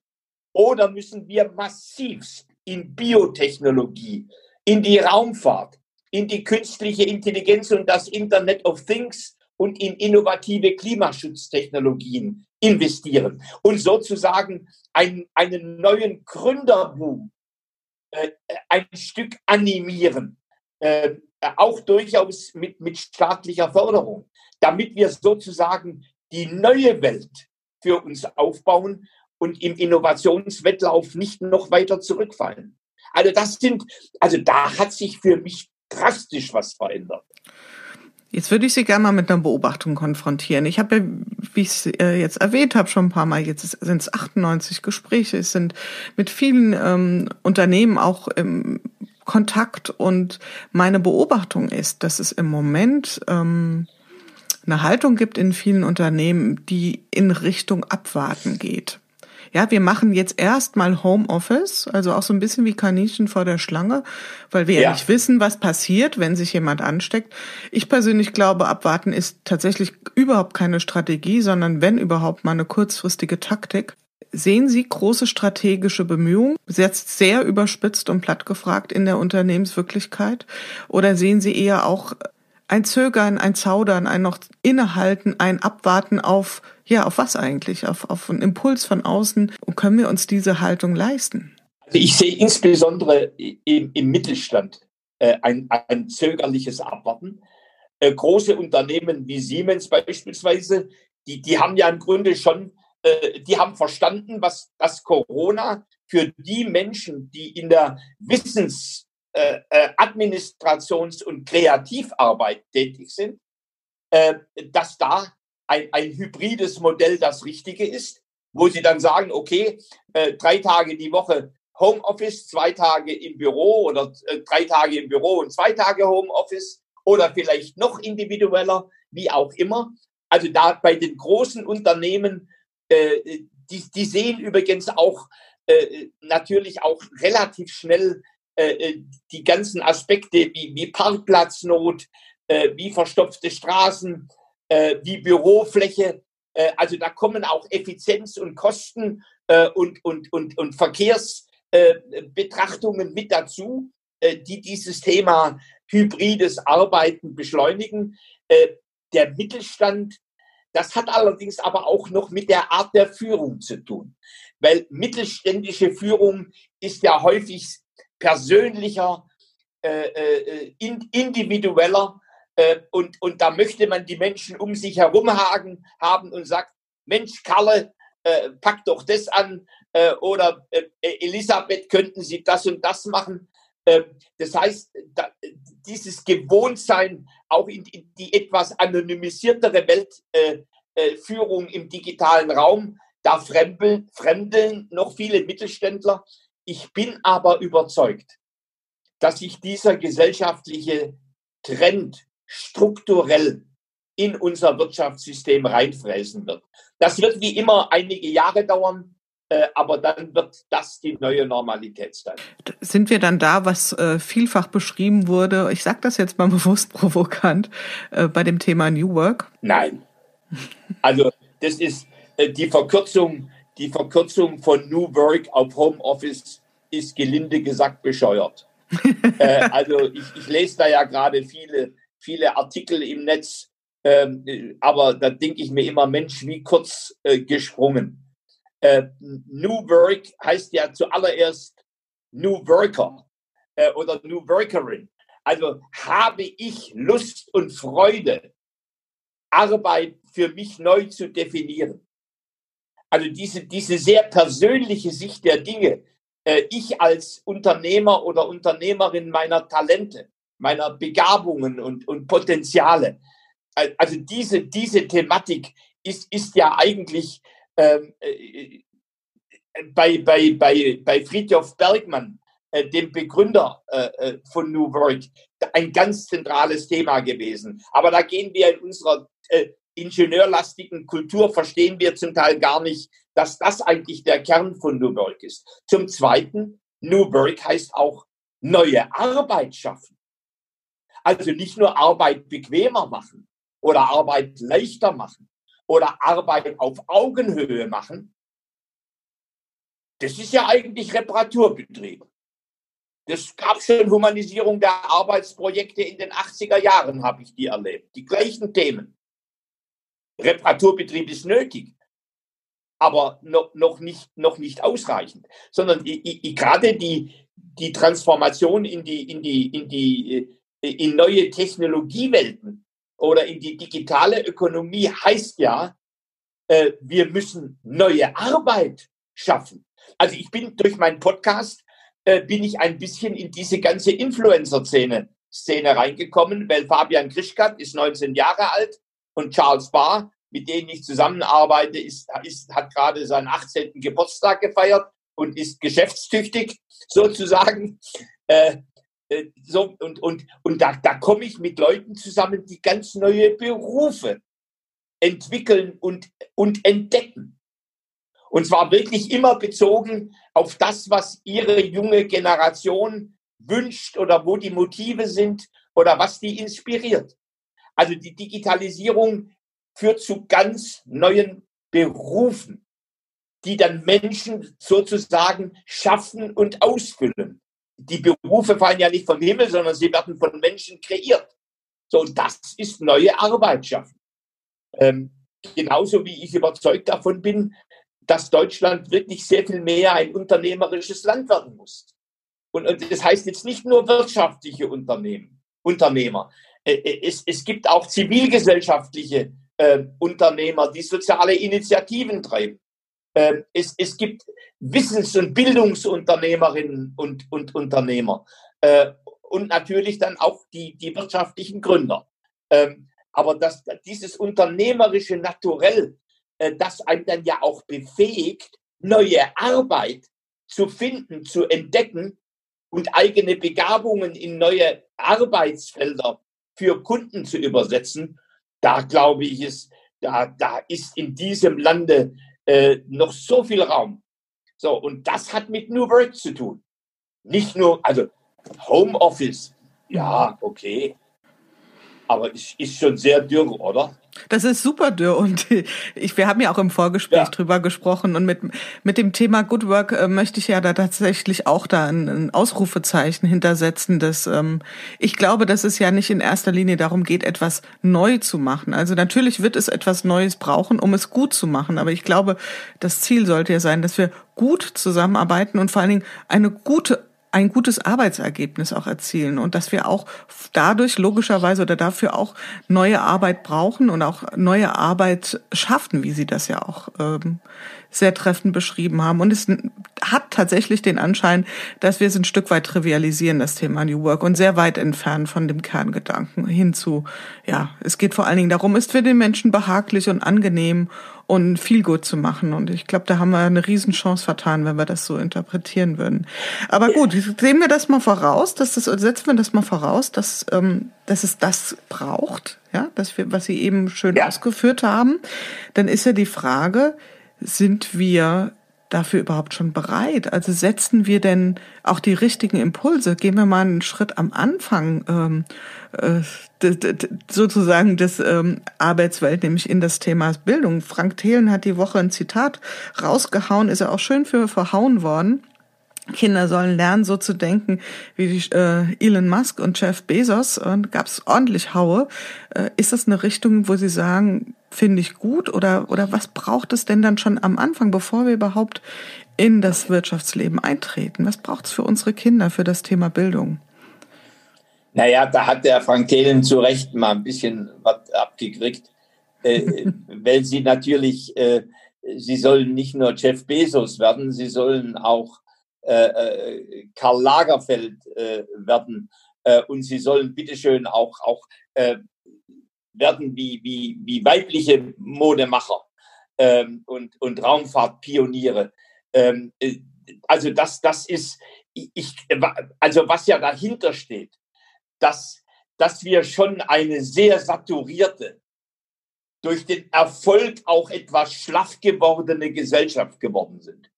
Speaker 3: Oder müssen wir massivst in Biotechnologie, in die Raumfahrt, in die künstliche Intelligenz und das Internet of Things und in innovative Klimaschutztechnologien investieren. Und sozusagen einen, einen neuen Gründerboom äh, ein Stück animieren, äh, auch durchaus mit, mit staatlicher Förderung, damit wir sozusagen die neue Welt für uns aufbauen und im Innovationswettlauf nicht noch weiter zurückfallen. Also das sind, also da hat sich für mich drastisch was verändert.
Speaker 2: Jetzt würde ich Sie gerne mal mit einer Beobachtung konfrontieren. Ich habe ja, wie ich es äh, jetzt erwähnt habe, schon ein paar Mal, jetzt sind es 98 Gespräche, es sind mit vielen ähm, Unternehmen auch im Kontakt und meine Beobachtung ist, dass es im Moment ähm, eine Haltung gibt in vielen Unternehmen, die in Richtung Abwarten geht. Ja, wir machen jetzt erstmal Homeoffice, also auch so ein bisschen wie Kaninchen vor der Schlange, weil wir ja. ja nicht wissen, was passiert, wenn sich jemand ansteckt. Ich persönlich glaube, abwarten ist tatsächlich überhaupt keine Strategie, sondern wenn überhaupt mal eine kurzfristige Taktik. Sehen Sie große strategische Bemühungen, jetzt sehr überspitzt und platt gefragt in der Unternehmenswirklichkeit? Oder sehen Sie eher auch ein Zögern, ein Zaudern, ein noch Innehalten, ein Abwarten auf, ja, auf was eigentlich? Auf, auf einen Impuls von außen. Und können wir uns diese Haltung leisten?
Speaker 3: Also ich sehe insbesondere im, im Mittelstand äh, ein, ein zögerliches Abwarten. Äh, große Unternehmen wie Siemens beispielsweise, die, die haben ja im Grunde schon, äh, die haben verstanden, was das Corona für die Menschen, die in der Wissens- äh, äh, Administrations- und Kreativarbeit tätig sind, äh, dass da ein, ein hybrides Modell das Richtige ist, wo sie dann sagen, okay, äh, drei Tage die Woche Homeoffice, zwei Tage im Büro oder äh, drei Tage im Büro und zwei Tage Homeoffice oder vielleicht noch individueller, wie auch immer. Also da bei den großen Unternehmen, äh, die, die sehen übrigens auch äh, natürlich auch relativ schnell äh, äh, die ganzen Aspekte wie, wie Parkplatznot, äh, wie verstopfte Straßen, äh, wie Bürofläche. Äh, also da kommen auch Effizienz und Kosten äh, und, und, und, und Verkehrsbetrachtungen mit dazu, die dieses Thema hybrides Arbeiten beschleunigen. der Mittelstand, das hat allerdings aber auch noch mit der Art der Führung zu tun. Weil mittelständische Führung ist ja häufig persönlicher, äh, äh, individueller äh, und, und da möchte man die Menschen um sich herum haben, haben und sagt, Mensch, Karle, äh, pack doch das an äh, oder äh, Elisabeth, könnten Sie das und das machen. Ähm, das heißt, da, dieses Gewohntsein auch in, in, die etwas anonymisiertere Weltführung äh, im digitalen Raum, da fremdeln, fremdeln noch viele Mittelständler. Ich bin aber überzeugt, dass sich dieser gesellschaftliche Trend strukturell in unser Wirtschaftssystem reinfräsen wird. Das wird wie immer einige Jahre dauern, äh, aber dann wird das die neue Normalität sein.
Speaker 2: Sind wir dann da, was äh, vielfach beschrieben wurde, ich sage das jetzt mal <laughs> bewusst provokant, äh, bei dem Thema New Work?
Speaker 3: Nein. Also das ist die Verkürzung, die Verkürzung von New Work auf Homeoffice ist gelinde gesagt bescheuert. <laughs> also ich, ich lese da ja gerade viele viele Artikel im Netz, ähm, aber da denke ich mir immer, Mensch, wie kurz äh, gesprungen. Äh, New Work heißt ja zuallererst New Worker äh, oder New Workerin. Also habe ich Lust und Freude, Arbeit für mich neu zu definieren. Also diese, diese sehr persönliche Sicht der Dinge, äh, ich als Unternehmer oder Unternehmerin meiner Talente, meiner Begabungen und, und Potenziale. Also diese, diese Thematik ist, ist ja eigentlich ähm, äh, bei, bei, bei, bei Friedhof Bergmann, äh, dem Begründer äh, äh, von New Work, ein ganz zentrales Thema gewesen. Aber da gehen wir in unserer äh, ingenieurlastigen Kultur, verstehen wir zum Teil gar nicht, dass das eigentlich der Kern von New Work ist. Zum Zweiten, New Work heißt auch neue Arbeit schaffen. Also nicht nur Arbeit bequemer machen oder Arbeit leichter machen oder Arbeit auf Augenhöhe machen. Das ist ja eigentlich Reparaturbetrieb. Das gab schon Humanisierung der Arbeitsprojekte in den 80er Jahren, habe ich die erlebt. Die gleichen Themen. Reparaturbetrieb ist nötig, aber noch, nicht, noch nicht ausreichend, sondern gerade die, die Transformation in die, in die, in die in neue Technologiewelten oder in die digitale Ökonomie heißt ja, äh, wir müssen neue Arbeit schaffen. Also ich bin durch meinen Podcast äh, bin ich ein bisschen in diese ganze Influencer-Szene Szene reingekommen, weil Fabian Krischkat ist 19 Jahre alt und Charles Barr, mit denen ich zusammenarbeite, ist, ist, hat gerade seinen 18. Geburtstag gefeiert und ist geschäftstüchtig <laughs> sozusagen. Äh, äh, so, und und, und da, da komme ich mit Leuten zusammen, die ganz neue Berufe entwickeln und, und entdecken. Und zwar wirklich immer bezogen auf das, was ihre junge Generation wünscht oder wo die Motive sind oder was die inspiriert. Also die Digitalisierung führt zu ganz neuen Berufen, die dann Menschen sozusagen schaffen und ausfüllen die Berufe fallen ja nicht vom Himmel, sondern sie werden von Menschen kreiert. So, und das ist neue Arbeit schaffen. Ähm, genauso wie ich überzeugt davon bin, dass Deutschland wirklich sehr viel mehr ein unternehmerisches Land werden muss. Und, und das heißt jetzt nicht nur wirtschaftliche Unternehmen, Unternehmer. Es, es gibt auch zivilgesellschaftliche äh, Unternehmer, die soziale Initiativen treiben. Ähm, es, es gibt Wissens- und Bildungsunternehmerinnen und, und Unternehmer äh, und natürlich dann auch die, die wirtschaftlichen Gründer. Ähm, aber das, dieses unternehmerische Naturell, äh, das einem dann ja auch befähigt, neue Arbeit zu finden, zu entdecken und eigene Begabungen in neue Arbeitsfelder für Kunden zu übersetzen, da glaube ich, ist, da, da ist in diesem Lande äh, noch so viel Raum. So, und das hat mit New Work zu tun. Nicht nur, also Homeoffice, ja, okay. Aber es ist schon sehr dürr, oder?
Speaker 2: Das ist super dürr und <laughs> ich, wir haben ja auch im Vorgespräch ja. drüber gesprochen und mit, mit dem Thema Good Work äh, möchte ich ja da tatsächlich auch da ein, ein Ausrufezeichen hintersetzen, dass ähm, ich glaube, dass es ja nicht in erster Linie darum geht, etwas neu zu machen. Also natürlich wird es etwas Neues brauchen, um es gut zu machen, aber ich glaube, das Ziel sollte ja sein, dass wir gut zusammenarbeiten und vor allen Dingen eine gute ein gutes Arbeitsergebnis auch erzielen und dass wir auch dadurch logischerweise oder dafür auch neue Arbeit brauchen und auch neue Arbeit schaffen, wie Sie das ja auch ähm, sehr treffend beschrieben haben. Und es hat tatsächlich den Anschein, dass wir es ein Stück weit trivialisieren, das Thema New Work, und sehr weit entfernen von dem Kerngedanken hinzu, ja, es geht vor allen Dingen darum, ist für den Menschen behaglich und angenehm und viel gut zu machen. Und ich glaube, da haben wir eine Riesenchance vertan, wenn wir das so interpretieren würden. Aber gut, sehen wir das mal voraus, dass das, setzen wir das mal voraus, dass, ähm, dass es das braucht, ja, dass wir, was Sie eben schön ja. ausgeführt haben. Dann ist ja die Frage, sind wir dafür überhaupt schon bereit? Also setzen wir denn auch die richtigen Impulse? Gehen wir mal einen Schritt am Anfang ähm, äh, sozusagen des ähm, Arbeitswelt, nämlich in das Thema Bildung. Frank Thelen hat die Woche ein Zitat rausgehauen, ist er auch schön für verhauen worden. Kinder sollen lernen, so zu denken wie die, äh, Elon Musk und Jeff Bezos. Und gab es ordentlich Haue. Äh, ist das eine Richtung, wo Sie sagen, finde ich gut? Oder, oder was braucht es denn dann schon am Anfang, bevor wir überhaupt in das Wirtschaftsleben eintreten? Was braucht es für unsere Kinder, für das Thema Bildung?
Speaker 3: Naja, da hat der Frank Thelen zu Recht mal ein bisschen was abgekriegt, äh, <laughs> weil sie natürlich, äh, sie sollen nicht nur Jeff Bezos werden, sie sollen auch äh, äh Karl Lagerfeld äh, werden äh, und sie sollen bitteschön auch, auch äh, werden wie, wie, wie weibliche Modemacher ähm, und, und Raumfahrtpioniere. Ähm, äh, also das, das ist, ich, also was ja dahinter steht, dass, dass wir schon eine sehr saturierte, durch den Erfolg auch etwas schlaff gewordene Gesellschaft geworden sind,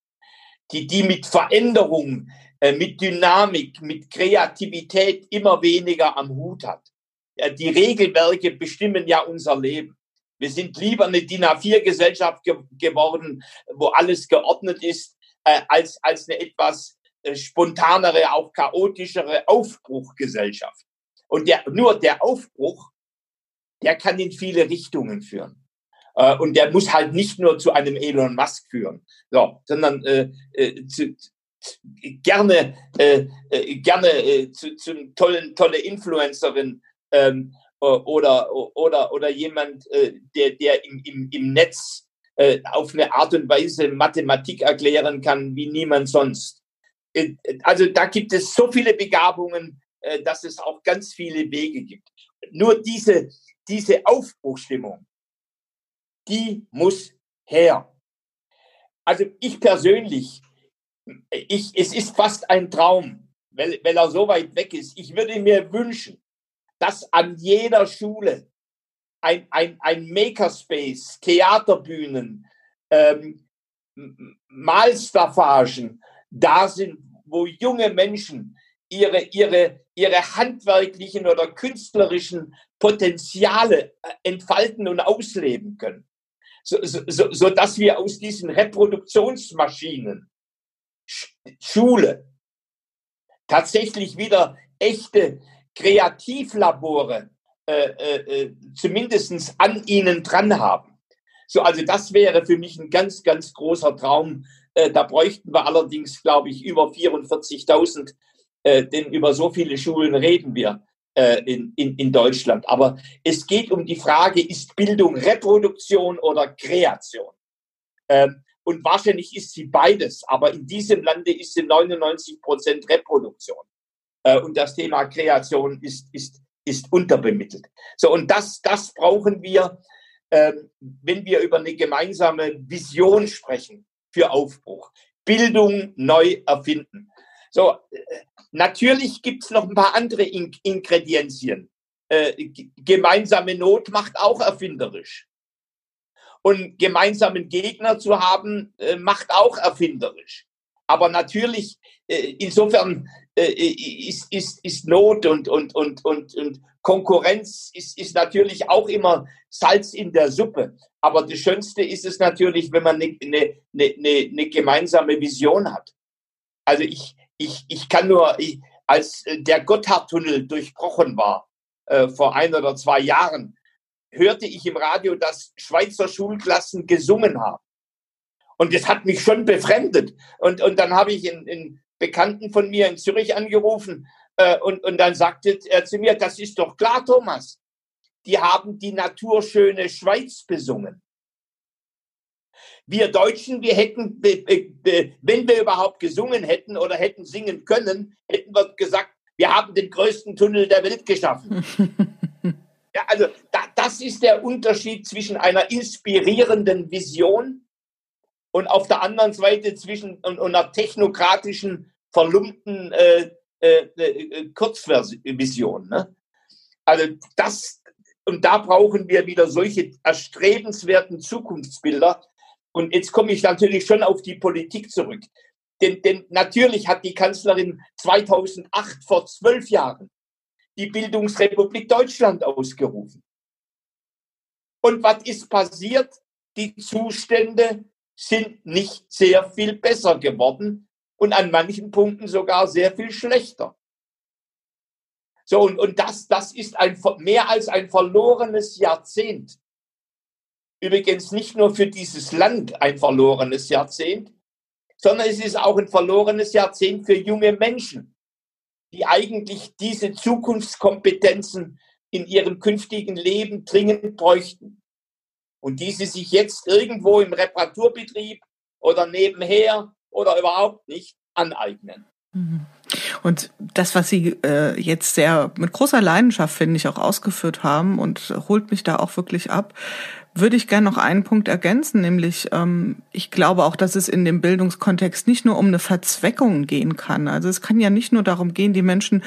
Speaker 3: die, die mit Veränderung, äh, mit Dynamik, mit Kreativität immer weniger am Hut hat die Regelwerke bestimmen ja unser Leben. Wir sind lieber eine DIN A4-Gesellschaft ge geworden, wo alles geordnet ist, äh, als, als eine etwas äh, spontanere, auch chaotischere Aufbruchgesellschaft. Und der, nur der Aufbruch, der kann in viele Richtungen führen. Äh, und der muss halt nicht nur zu einem Elon Musk führen, so, sondern äh, äh, zu, gerne, äh, äh, gerne äh, zu, zu tollen, tolle Influencerin ähm, oder, oder, oder jemand, äh, der, der im, im, im Netz äh, auf eine Art und Weise Mathematik erklären kann wie niemand sonst. Äh, also da gibt es so viele Begabungen, äh, dass es auch ganz viele Wege gibt. Nur diese, diese Aufbruchstimmung, die muss her. Also ich persönlich, ich, es ist fast ein Traum, weil, weil er so weit weg ist. Ich würde mir wünschen, dass an jeder Schule ein, ein, ein Makerspace, Theaterbühnen, ähm, Malstaffagen da sind, wo junge Menschen ihre, ihre, ihre handwerklichen oder künstlerischen Potenziale äh, entfalten und ausleben können. So, so, so dass wir aus diesen Reproduktionsmaschinen Schule tatsächlich wieder echte Kreativlabore äh, äh, äh zumindest an ihnen dran haben. So, also das wäre für mich ein ganz, ganz großer Traum. Äh, da bräuchten wir allerdings, glaube ich, über 44.000, äh, denn über so viele Schulen reden wir äh, in, in, in Deutschland. Aber es geht um die Frage, ist Bildung Reproduktion oder Kreation? Ähm, und wahrscheinlich ist sie beides, aber in diesem Lande ist sie 99 Prozent Reproduktion. Äh, und das Thema Kreation ist, ist, ist unterbemittelt. So, und das, das brauchen wir, äh, wenn wir über eine gemeinsame Vision sprechen für Aufbruch. Bildung neu erfinden. So, natürlich gibt es noch ein paar andere In Ingredienzien. Äh, gemeinsame Not macht auch erfinderisch. Und gemeinsamen Gegner zu haben, äh, macht auch erfinderisch. Aber natürlich, äh, insofern äh, ist, ist, ist Not und, und, und, und, und Konkurrenz ist, ist natürlich auch immer Salz in der Suppe. Aber das Schönste ist es natürlich, wenn man eine, eine, eine, eine gemeinsame Vision hat. Also ich, ich, ich kann nur, ich, als der Gotthardtunnel durchbrochen war, äh, vor ein oder zwei Jahren, hörte ich im Radio, dass Schweizer Schulklassen gesungen haben. Und das hat mich schon befremdet. Und, und dann habe ich einen, Bekannten von mir in Zürich angerufen äh, und, und dann sagte er zu mir, das ist doch klar, Thomas. Die haben die naturschöne Schweiz besungen. Wir Deutschen, wir hätten, wenn wir überhaupt gesungen hätten oder hätten singen können, hätten wir gesagt, wir haben den größten Tunnel der Welt geschaffen. <laughs> ja, also da, das ist der Unterschied zwischen einer inspirierenden Vision und auf der anderen Seite zwischen und, und einer technokratischen, verlumpten äh, äh, äh, Kurzvision. Ne? Also das, und da brauchen wir wieder solche erstrebenswerten Zukunftsbilder. Und jetzt komme ich natürlich schon auf die Politik zurück. Denn, denn natürlich hat die Kanzlerin 2008 vor zwölf Jahren die Bildungsrepublik Deutschland ausgerufen. Und was ist passiert? Die Zustände sind nicht sehr viel besser geworden und an manchen Punkten sogar sehr viel schlechter. So, und, und das, das ist ein, mehr als ein verlorenes Jahrzehnt. Übrigens nicht nur für dieses Land ein verlorenes Jahrzehnt, sondern es ist auch ein verlorenes Jahrzehnt für junge Menschen, die eigentlich diese Zukunftskompetenzen in ihrem künftigen Leben dringend bräuchten und die sie sich jetzt irgendwo im Reparaturbetrieb oder nebenher oder überhaupt nicht aneignen.
Speaker 2: Mhm. Und das, was Sie äh, jetzt sehr mit großer Leidenschaft, finde ich, auch ausgeführt haben und holt mich da auch wirklich ab, würde ich gerne noch einen Punkt ergänzen, nämlich ähm, ich glaube auch, dass es in dem Bildungskontext nicht nur um eine Verzweckung gehen kann. Also es kann ja nicht nur darum gehen, die Menschen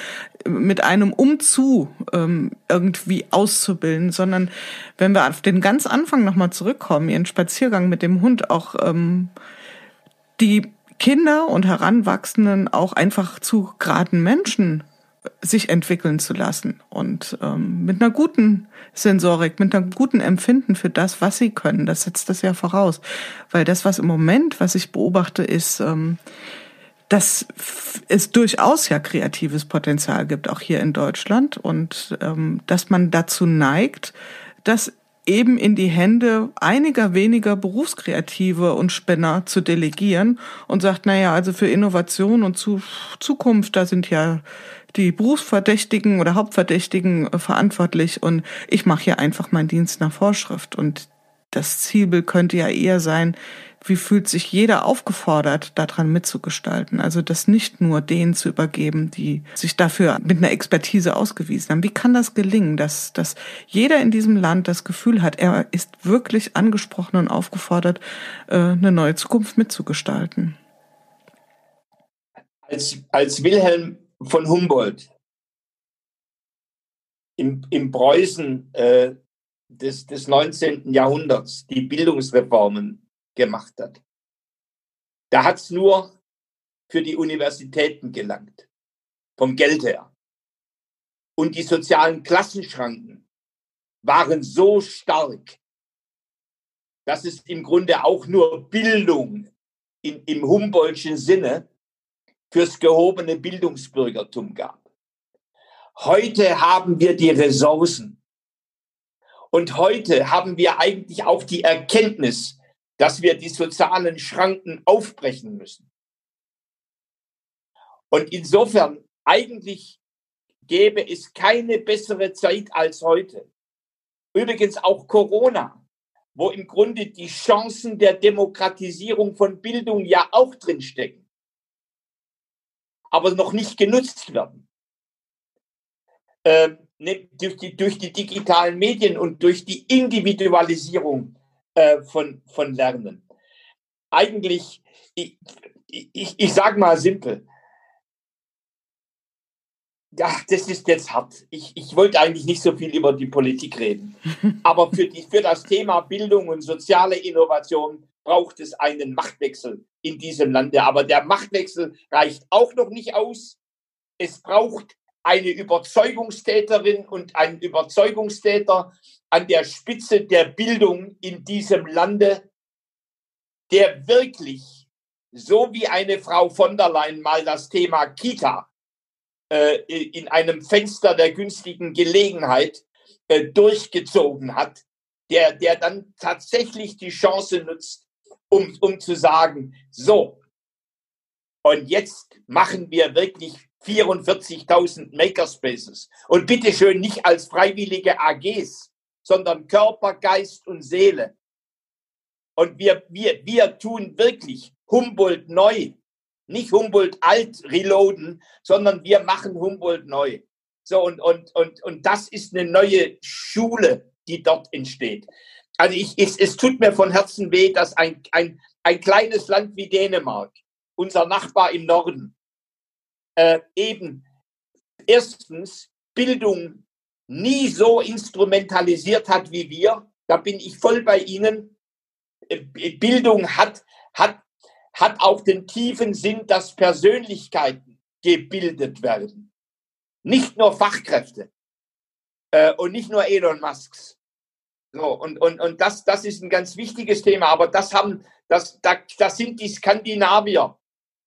Speaker 2: mit einem Umzu ähm, irgendwie auszubilden, sondern wenn wir auf den ganz Anfang nochmal zurückkommen, Ihren Spaziergang mit dem Hund auch ähm, die Kinder und Heranwachsenden auch einfach zu geraden Menschen sich entwickeln zu lassen und ähm, mit einer guten Sensorik, mit einem guten Empfinden für das, was sie können. Das setzt das ja voraus, weil das, was im Moment, was ich beobachte, ist, ähm, dass es durchaus ja kreatives Potenzial gibt, auch hier in Deutschland und ähm, dass man dazu neigt, dass eben in die Hände einiger weniger Berufskreative und Spinner zu delegieren und sagt, naja, also für Innovation und zu Zukunft, da sind ja die Berufsverdächtigen oder Hauptverdächtigen äh, verantwortlich und ich mache hier einfach meinen Dienst nach Vorschrift. Und das Zielbild könnte ja eher sein, wie fühlt sich jeder aufgefordert, daran mitzugestalten? Also das nicht nur denen zu übergeben, die sich dafür mit einer Expertise ausgewiesen haben. Wie kann das gelingen, dass, dass jeder in diesem Land das Gefühl hat, er ist wirklich angesprochen und aufgefordert, äh, eine neue Zukunft mitzugestalten?
Speaker 3: Als, als Wilhelm von Humboldt im, im Preußen äh, des, des 19. Jahrhunderts die Bildungsreformen gemacht hat. Da hat es nur für die Universitäten gelangt, vom Geld her. Und die sozialen Klassenschranken waren so stark, dass es im Grunde auch nur Bildung in, im Humboldtschen Sinne fürs gehobene Bildungsbürgertum gab. Heute haben wir die Ressourcen. Und heute haben wir eigentlich auch die Erkenntnis, dass wir die sozialen Schranken aufbrechen müssen. Und insofern eigentlich gäbe es keine bessere Zeit als heute. Übrigens auch Corona, wo im Grunde die Chancen der Demokratisierung von Bildung ja auch drinstecken aber noch nicht genutzt werden. Ähm, ne, durch, die, durch die digitalen Medien und durch die Individualisierung äh, von, von Lernen. Eigentlich, ich, ich, ich sage mal simpel, ja, das ist jetzt hart. Ich, ich wollte eigentlich nicht so viel über die Politik reden. <laughs> Aber für, die, für das Thema Bildung und soziale Innovation braucht es einen Machtwechsel in diesem Lande. Aber der Machtwechsel reicht auch noch nicht aus. Es braucht eine Überzeugungstäterin und ein Überzeugungstäter an der Spitze der Bildung in diesem Lande, der wirklich, so wie eine Frau von der Leyen mal das Thema Kita äh, in einem Fenster der günstigen Gelegenheit äh, durchgezogen hat, der, der dann tatsächlich die Chance nutzt, um, um zu sagen, so, und jetzt machen wir wirklich 44.000 Makerspaces. Und bitteschön nicht als freiwillige AGs, sondern Körper, Geist und Seele. Und wir, wir, wir tun wirklich Humboldt neu. Nicht Humboldt alt reloaden, sondern wir machen Humboldt neu. So, und, und, und, und das ist eine neue Schule, die dort entsteht. Also ich, es, es tut mir von Herzen weh, dass ein, ein, ein kleines Land wie Dänemark, unser Nachbar im Norden, äh, eben erstens Bildung nie so instrumentalisiert hat wie wir. Da bin ich voll bei Ihnen. Äh, Bildung hat, hat, hat auch den tiefen Sinn, dass Persönlichkeiten gebildet werden. Nicht nur Fachkräfte äh, und nicht nur Elon Musks. So, und und, und das, das ist ein ganz wichtiges Thema, aber das haben, das, da, das sind die Skandinavier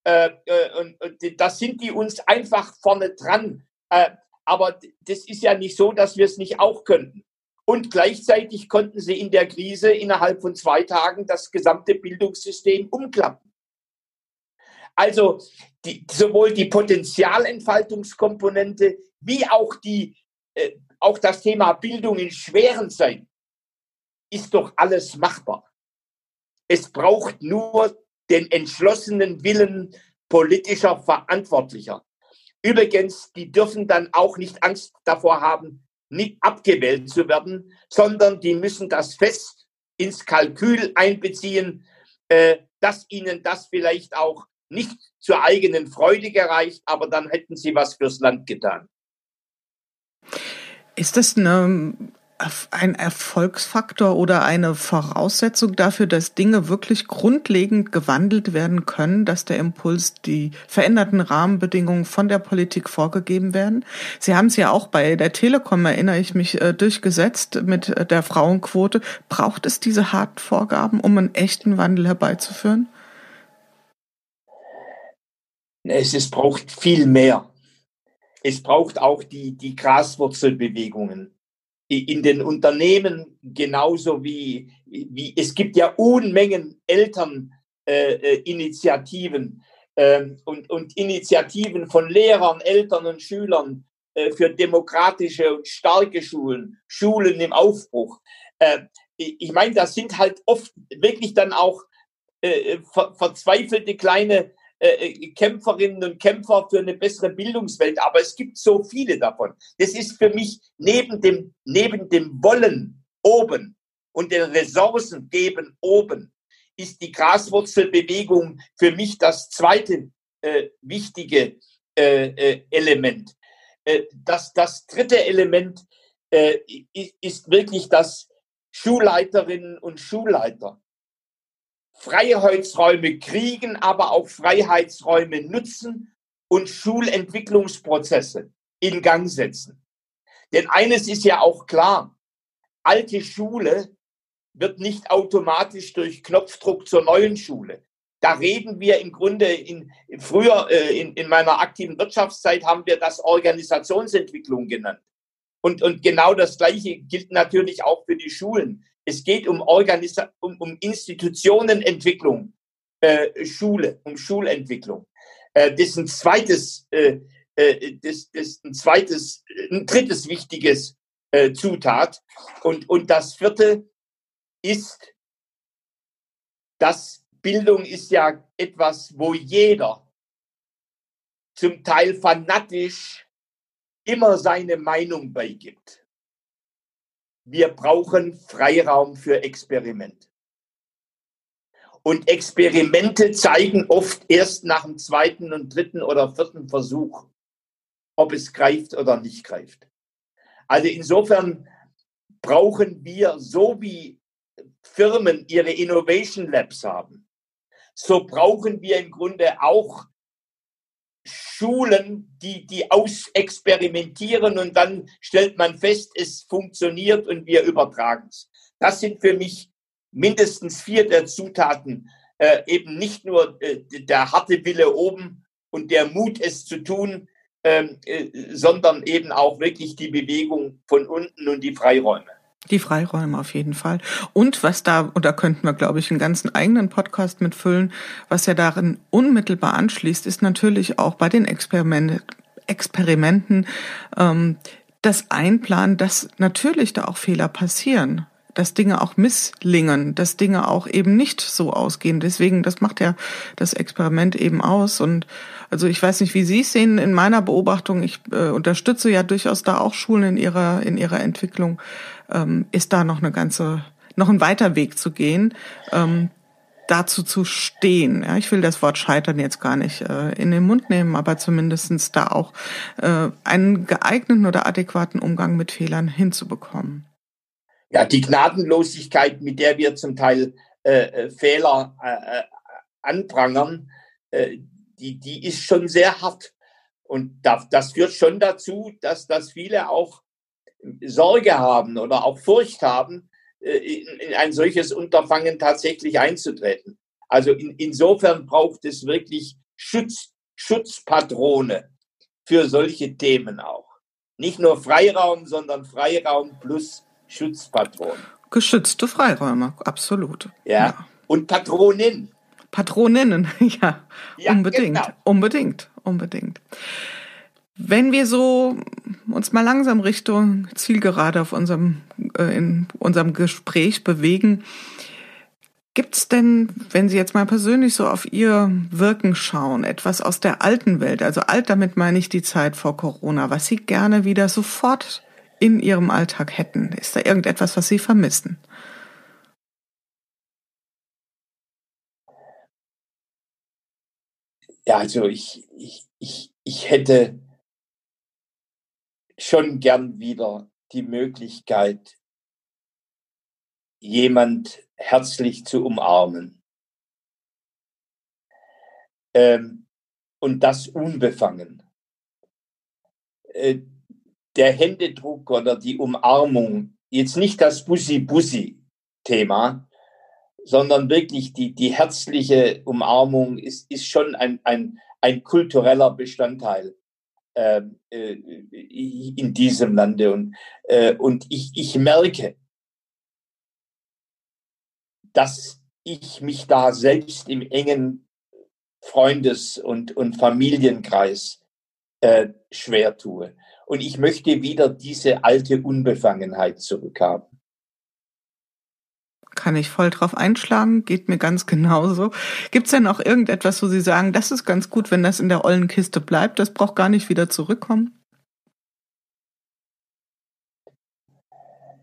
Speaker 3: äh, äh, und, und das sind die uns einfach vorne dran. Äh, aber das ist ja nicht so, dass wir es nicht auch könnten. Und gleichzeitig konnten sie in der Krise innerhalb von zwei Tagen das gesamte Bildungssystem umklappen. Also die, sowohl die Potenzialentfaltungskomponente wie auch, die, äh, auch das Thema Bildung in schweren Zeiten ist doch alles machbar. Es braucht nur den entschlossenen Willen politischer Verantwortlicher. Übrigens, die dürfen dann auch nicht Angst davor haben, nicht abgewählt zu werden, sondern die müssen das fest ins Kalkül einbeziehen, äh, dass ihnen das vielleicht auch nicht zur eigenen Freude gereicht, aber dann hätten sie was fürs Land getan.
Speaker 2: Ist das eine ein Erfolgsfaktor oder eine Voraussetzung dafür, dass Dinge wirklich grundlegend gewandelt werden können, dass der Impuls, die veränderten Rahmenbedingungen von der Politik vorgegeben werden. Sie haben es ja auch bei der Telekom, erinnere ich mich, äh, durchgesetzt mit äh, der Frauenquote. Braucht es diese harten Vorgaben, um einen echten Wandel herbeizuführen?
Speaker 3: Es, es braucht viel mehr. Es braucht auch die, die Graswurzelbewegungen in den Unternehmen genauso wie, wie es gibt ja Unmengen Elterninitiativen äh, äh, und, und Initiativen von Lehrern, Eltern und Schülern äh, für demokratische und starke Schulen, Schulen im Aufbruch. Äh, ich meine, das sind halt oft wirklich dann auch äh, ver verzweifelte kleine äh, äh, Kämpferinnen und Kämpfer für eine bessere Bildungswelt, aber es gibt so viele davon. Das ist für mich neben dem, neben dem Wollen oben und den Ressourcen geben oben, ist die Graswurzelbewegung für mich das zweite äh, wichtige äh, äh, Element. Äh, das, das dritte Element ist wirklich, dass Schulleiterinnen und Schulleiter Freiheitsräume kriegen, aber auch Freiheitsräume nutzen und Schulentwicklungsprozesse in Gang setzen. Denn eines ist ja auch klar, alte Schule wird nicht automatisch durch Knopfdruck zur neuen Schule. Da reden wir im Grunde in, früher äh, in, in meiner aktiven Wirtschaftszeit haben wir das Organisationsentwicklung genannt. Und, und genau das Gleiche gilt natürlich auch für die Schulen. Es geht um, Organisa um, um Institutionenentwicklung, äh, Schule, um Schulentwicklung. Äh, das ist ein zweites, äh, äh, das, das ein zweites, ein drittes wichtiges äh, Zutat. Und, und das vierte ist, dass Bildung ist ja etwas, wo jeder zum Teil fanatisch immer seine Meinung beigibt wir brauchen Freiraum für Experiment. Und Experimente zeigen oft erst nach dem zweiten und dritten oder vierten Versuch, ob es greift oder nicht greift. Also insofern brauchen wir, so wie Firmen ihre Innovation Labs haben, so brauchen wir im Grunde auch Schulen, die, die ausexperimentieren und dann stellt man fest, es funktioniert und wir übertragen es. Das sind für mich mindestens vier der Zutaten. Äh, eben nicht nur äh, der harte Wille oben und der Mut, es zu tun, ähm, äh, sondern eben auch wirklich die Bewegung von unten und die Freiräume.
Speaker 2: Die Freiräume auf jeden Fall. Und was da, und da könnten wir, glaube ich, einen ganzen eigenen Podcast mitfüllen, was ja darin unmittelbar anschließt, ist natürlich auch bei den Experiment, Experimenten ähm, das Einplanen, dass natürlich da auch Fehler passieren dass Dinge auch misslingen, dass Dinge auch eben nicht so ausgehen. Deswegen, das macht ja das Experiment eben aus. Und also ich weiß nicht, wie Sie es sehen in meiner Beobachtung. Ich äh, unterstütze ja durchaus da auch Schulen in ihrer in ihrer Entwicklung. Ähm, ist da noch eine ganze, noch ein weiter Weg zu gehen. Ähm, dazu zu stehen. Ja, ich will das Wort Scheitern jetzt gar nicht äh, in den Mund nehmen, aber zumindestens da auch äh, einen geeigneten oder adäquaten Umgang mit Fehlern hinzubekommen
Speaker 3: ja, die Gnadenlosigkeit, mit der wir zum Teil äh, äh, Fehler äh, äh, anprangern, die, die ist schon sehr hart. Und das, das führt schon dazu, dass, dass viele auch Sorge haben oder auch Furcht haben, äh, in, in ein solches Unterfangen tatsächlich einzutreten. Also in, insofern braucht es wirklich Schutz, Schutzpatrone für solche Themen auch. Nicht nur Freiraum, sondern Freiraum plus Schutzpatron.
Speaker 2: Geschützte Freiräume, absolut.
Speaker 3: Ja. ja. Und Patronin.
Speaker 2: Patroninnen, <laughs> ja. ja unbedingt. Genau. Unbedingt, unbedingt. Wenn wir so uns mal langsam Richtung Zielgerade auf unserem, äh, in unserem Gespräch bewegen, Gibt's denn, wenn Sie jetzt mal persönlich so auf Ihr Wirken schauen, etwas aus der alten Welt, also alt damit meine ich die Zeit vor Corona, was Sie gerne wieder sofort in Ihrem Alltag hätten? Ist da irgendetwas, was Sie vermissen?
Speaker 3: Ja, also ich, ich, ich, ich hätte schon gern wieder die Möglichkeit, jemand herzlich zu umarmen. Ähm, und das unbefangen. Äh, der Händedruck oder die Umarmung, jetzt nicht das Bussi-Bussi-Thema, sondern wirklich die, die herzliche Umarmung ist, ist schon ein, ein, ein kultureller Bestandteil äh, äh, in diesem Lande. Und, äh, und ich, ich merke, dass ich mich da selbst im engen Freundes- und, und Familienkreis äh, schwer tue. Und ich möchte wieder diese alte Unbefangenheit zurückhaben.
Speaker 2: Kann ich voll drauf einschlagen, geht mir ganz <laughs> genauso. Gibt es denn auch irgendetwas, wo Sie sagen, das ist ganz gut, wenn das in der ollen Kiste bleibt, das braucht gar nicht wieder zurückkommen?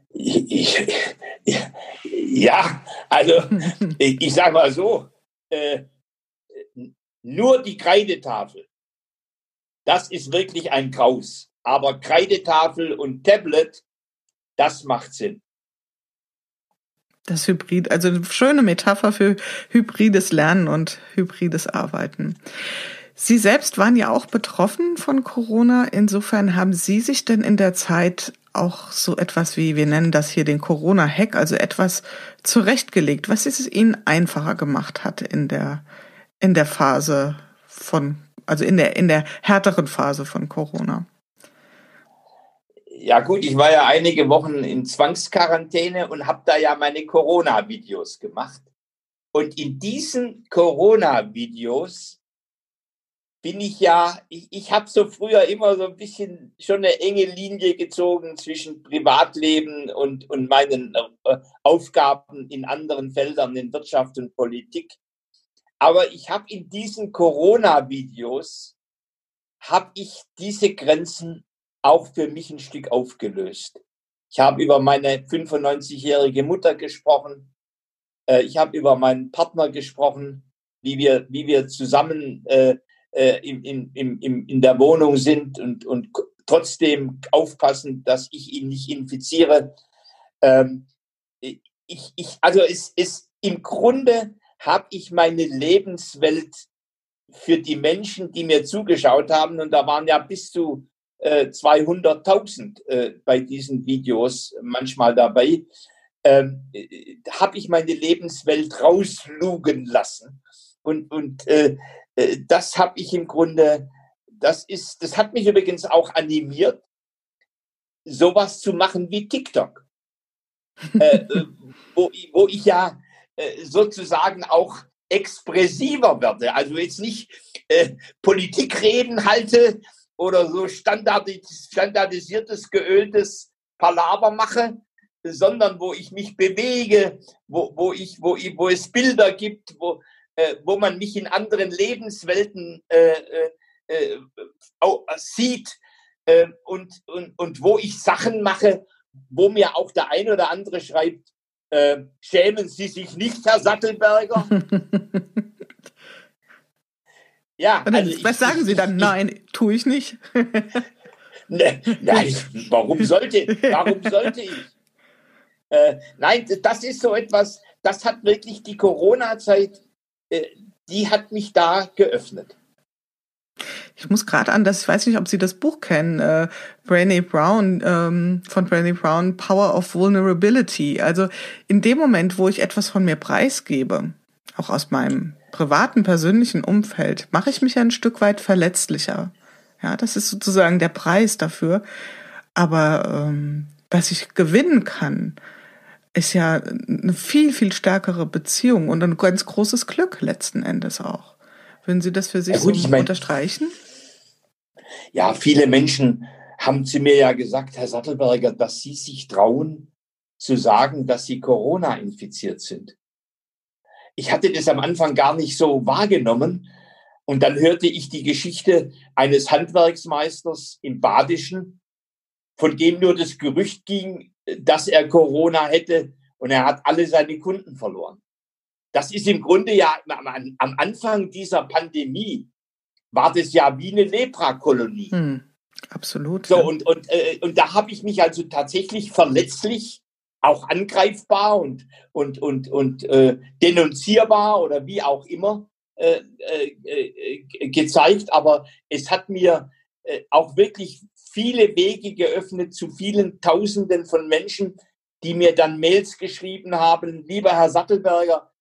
Speaker 3: Ich, ich, ja, also <laughs> ich, ich sage mal so, äh, nur die Kreidetafel, das ist wirklich ein Graus. Aber Kreidetafel und Tablet, das macht Sinn.
Speaker 2: Das Hybrid, also eine schöne Metapher für hybrides Lernen und hybrides Arbeiten. Sie selbst waren ja auch betroffen von Corona. Insofern haben Sie sich denn in der Zeit auch so etwas wie, wir nennen das hier den Corona-Hack, also etwas zurechtgelegt, was es Ihnen einfacher gemacht hat in der, in der Phase von, also in der, in der härteren Phase von Corona?
Speaker 3: Ja gut, ich war ja einige Wochen in Zwangsquarantäne und habe da ja meine Corona-Videos gemacht. Und in diesen Corona-Videos bin ich ja, ich, ich habe so früher immer so ein bisschen schon eine enge Linie gezogen zwischen Privatleben und, und meinen äh, Aufgaben in anderen Feldern in Wirtschaft und Politik. Aber ich habe in diesen Corona-Videos, habe ich diese Grenzen auch für mich ein Stück aufgelöst. Ich habe über meine 95-jährige Mutter gesprochen. Äh, ich habe über meinen Partner gesprochen, wie wir, wie wir zusammen äh, in, in, in, in der Wohnung sind und, und trotzdem aufpassen, dass ich ihn nicht infiziere. Ähm, ich, ich, also es ist im Grunde habe ich meine Lebenswelt für die Menschen, die mir zugeschaut haben, und da waren ja bis zu äh, 200.000 äh, bei diesen Videos manchmal dabei, ähm, äh, habe ich meine Lebenswelt rauslugen lassen. Und, und äh, äh, das habe ich im Grunde, das ist, das hat mich übrigens auch animiert, sowas zu machen wie TikTok. Äh, äh, wo, wo ich ja äh, sozusagen auch expressiver werde. Also jetzt nicht äh, Politikreden halte oder so standardis standardisiertes, geöltes Palaver mache, sondern wo ich mich bewege, wo, wo, ich, wo, wo es Bilder gibt, wo, äh, wo man mich in anderen Lebenswelten äh, äh, äh sieht äh, und, und, und wo ich Sachen mache, wo mir auch der eine oder andere schreibt, äh, schämen Sie sich nicht, Herr Sattelberger? <laughs>
Speaker 2: ja. Also was ich, sagen Sie dann? Nein, tue ich nicht. <laughs>
Speaker 3: ne, nein, warum sollte, warum sollte ich? Äh, nein, das ist so etwas, das hat wirklich die Corona-Zeit, äh, die hat mich da geöffnet.
Speaker 2: Ich muss gerade an das, ich weiß nicht, ob Sie das Buch kennen, äh, Brené Brown, ähm, von Brené Brown, Power of Vulnerability. Also in dem Moment, wo ich etwas von mir preisgebe, auch aus meinem privaten, persönlichen Umfeld, mache ich mich ein Stück weit verletzlicher. Ja, das ist sozusagen der Preis dafür. Aber ähm, was ich gewinnen kann, ist ja eine viel, viel stärkere Beziehung und ein ganz großes Glück letzten Endes auch. Würden Sie das für sich ja, gut, so mein, unterstreichen?
Speaker 3: Ja, viele Menschen haben zu mir ja gesagt, Herr Sattelberger, dass Sie sich trauen zu sagen, dass Sie Corona infiziert sind. Ich hatte das am Anfang gar nicht so wahrgenommen. Und dann hörte ich die Geschichte eines Handwerksmeisters im Badischen, von dem nur das Gerücht ging, dass er Corona hätte und er hat alle seine Kunden verloren. Das ist im Grunde ja am Anfang dieser Pandemie war das ja wie eine Leprakolonie. Hm,
Speaker 2: absolut.
Speaker 3: So, und, und, äh, und da habe ich mich also tatsächlich verletzlich, auch angreifbar und, und, und, und äh, denunzierbar oder wie auch immer äh, äh, äh gezeigt. Aber es hat mir äh, auch wirklich viele Wege geöffnet zu vielen Tausenden von Menschen, die mir dann Mails geschrieben haben, lieber Herr Sattelberger,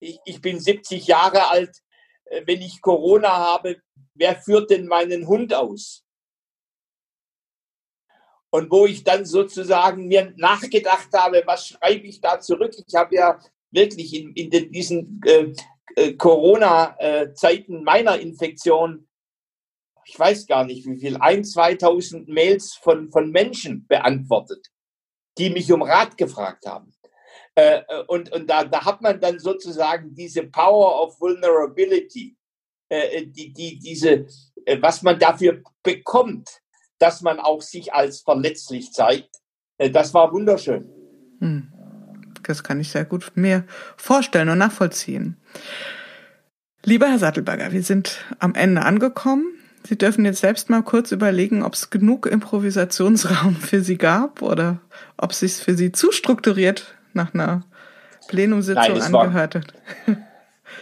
Speaker 3: ich, ich bin 70 Jahre alt, äh, wenn ich Corona habe, wer führt denn meinen Hund aus? Und wo ich dann sozusagen mir nachgedacht habe, was schreibe ich da zurück? Ich habe ja wirklich in, in den, diesen äh, äh, Corona-Zeiten meiner Infektion, ich weiß gar nicht wie viel, ein, 2000 Mails von, von Menschen beantwortet, die mich um Rat gefragt haben. Äh, äh, und und da, da hat man dann sozusagen diese Power of Vulnerability, äh, die, die, diese, äh, was man dafür bekommt, dass man auch sich als verletzlich zeigt. Äh, das war wunderschön. Hm.
Speaker 2: Das kann ich sehr gut mir vorstellen und nachvollziehen. Lieber Herr Sattelberger, wir sind am Ende angekommen. Sie dürfen jetzt selbst mal kurz überlegen, ob es genug Improvisationsraum für Sie gab oder ob es sich für Sie zu strukturiert nach einer Plenumsitzung Nein, angehört hat.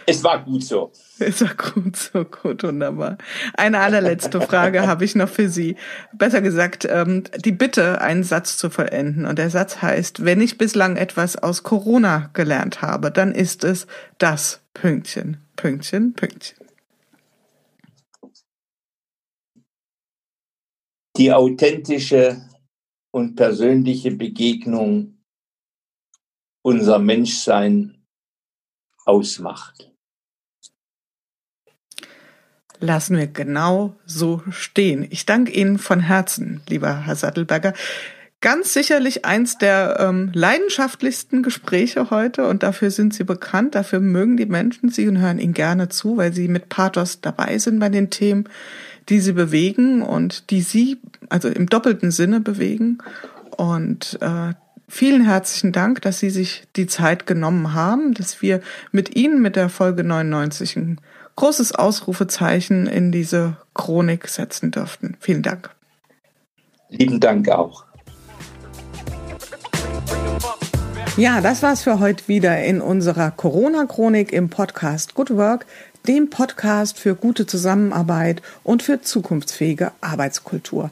Speaker 3: Es war gut so.
Speaker 2: Es war gut so, gut, wunderbar. Eine allerletzte Frage habe ich noch für Sie. Besser gesagt, ähm, die Bitte, einen Satz zu vollenden. Und der Satz heißt, wenn ich bislang etwas aus Corona gelernt habe, dann ist es das Pünktchen, Pünktchen, Pünktchen.
Speaker 3: Die authentische und persönliche Begegnung unser Menschsein ausmacht.
Speaker 2: Lassen wir genau so stehen. Ich danke Ihnen von Herzen, lieber Herr Sattelberger. Ganz sicherlich eins der ähm, leidenschaftlichsten Gespräche heute und dafür sind Sie bekannt. Dafür mögen die Menschen Sie und hören Ihnen gerne zu, weil Sie mit Pathos dabei sind bei den Themen, die Sie bewegen und die Sie also im doppelten Sinne bewegen. Und äh, Vielen herzlichen Dank, dass Sie sich die Zeit genommen haben, dass wir mit Ihnen mit der Folge 99 ein großes Ausrufezeichen in diese Chronik setzen dürften. Vielen Dank.
Speaker 3: Lieben Dank auch.
Speaker 2: Ja, das war's für heute wieder in unserer Corona-Chronik im Podcast Good Work dem Podcast für gute Zusammenarbeit und für zukunftsfähige Arbeitskultur.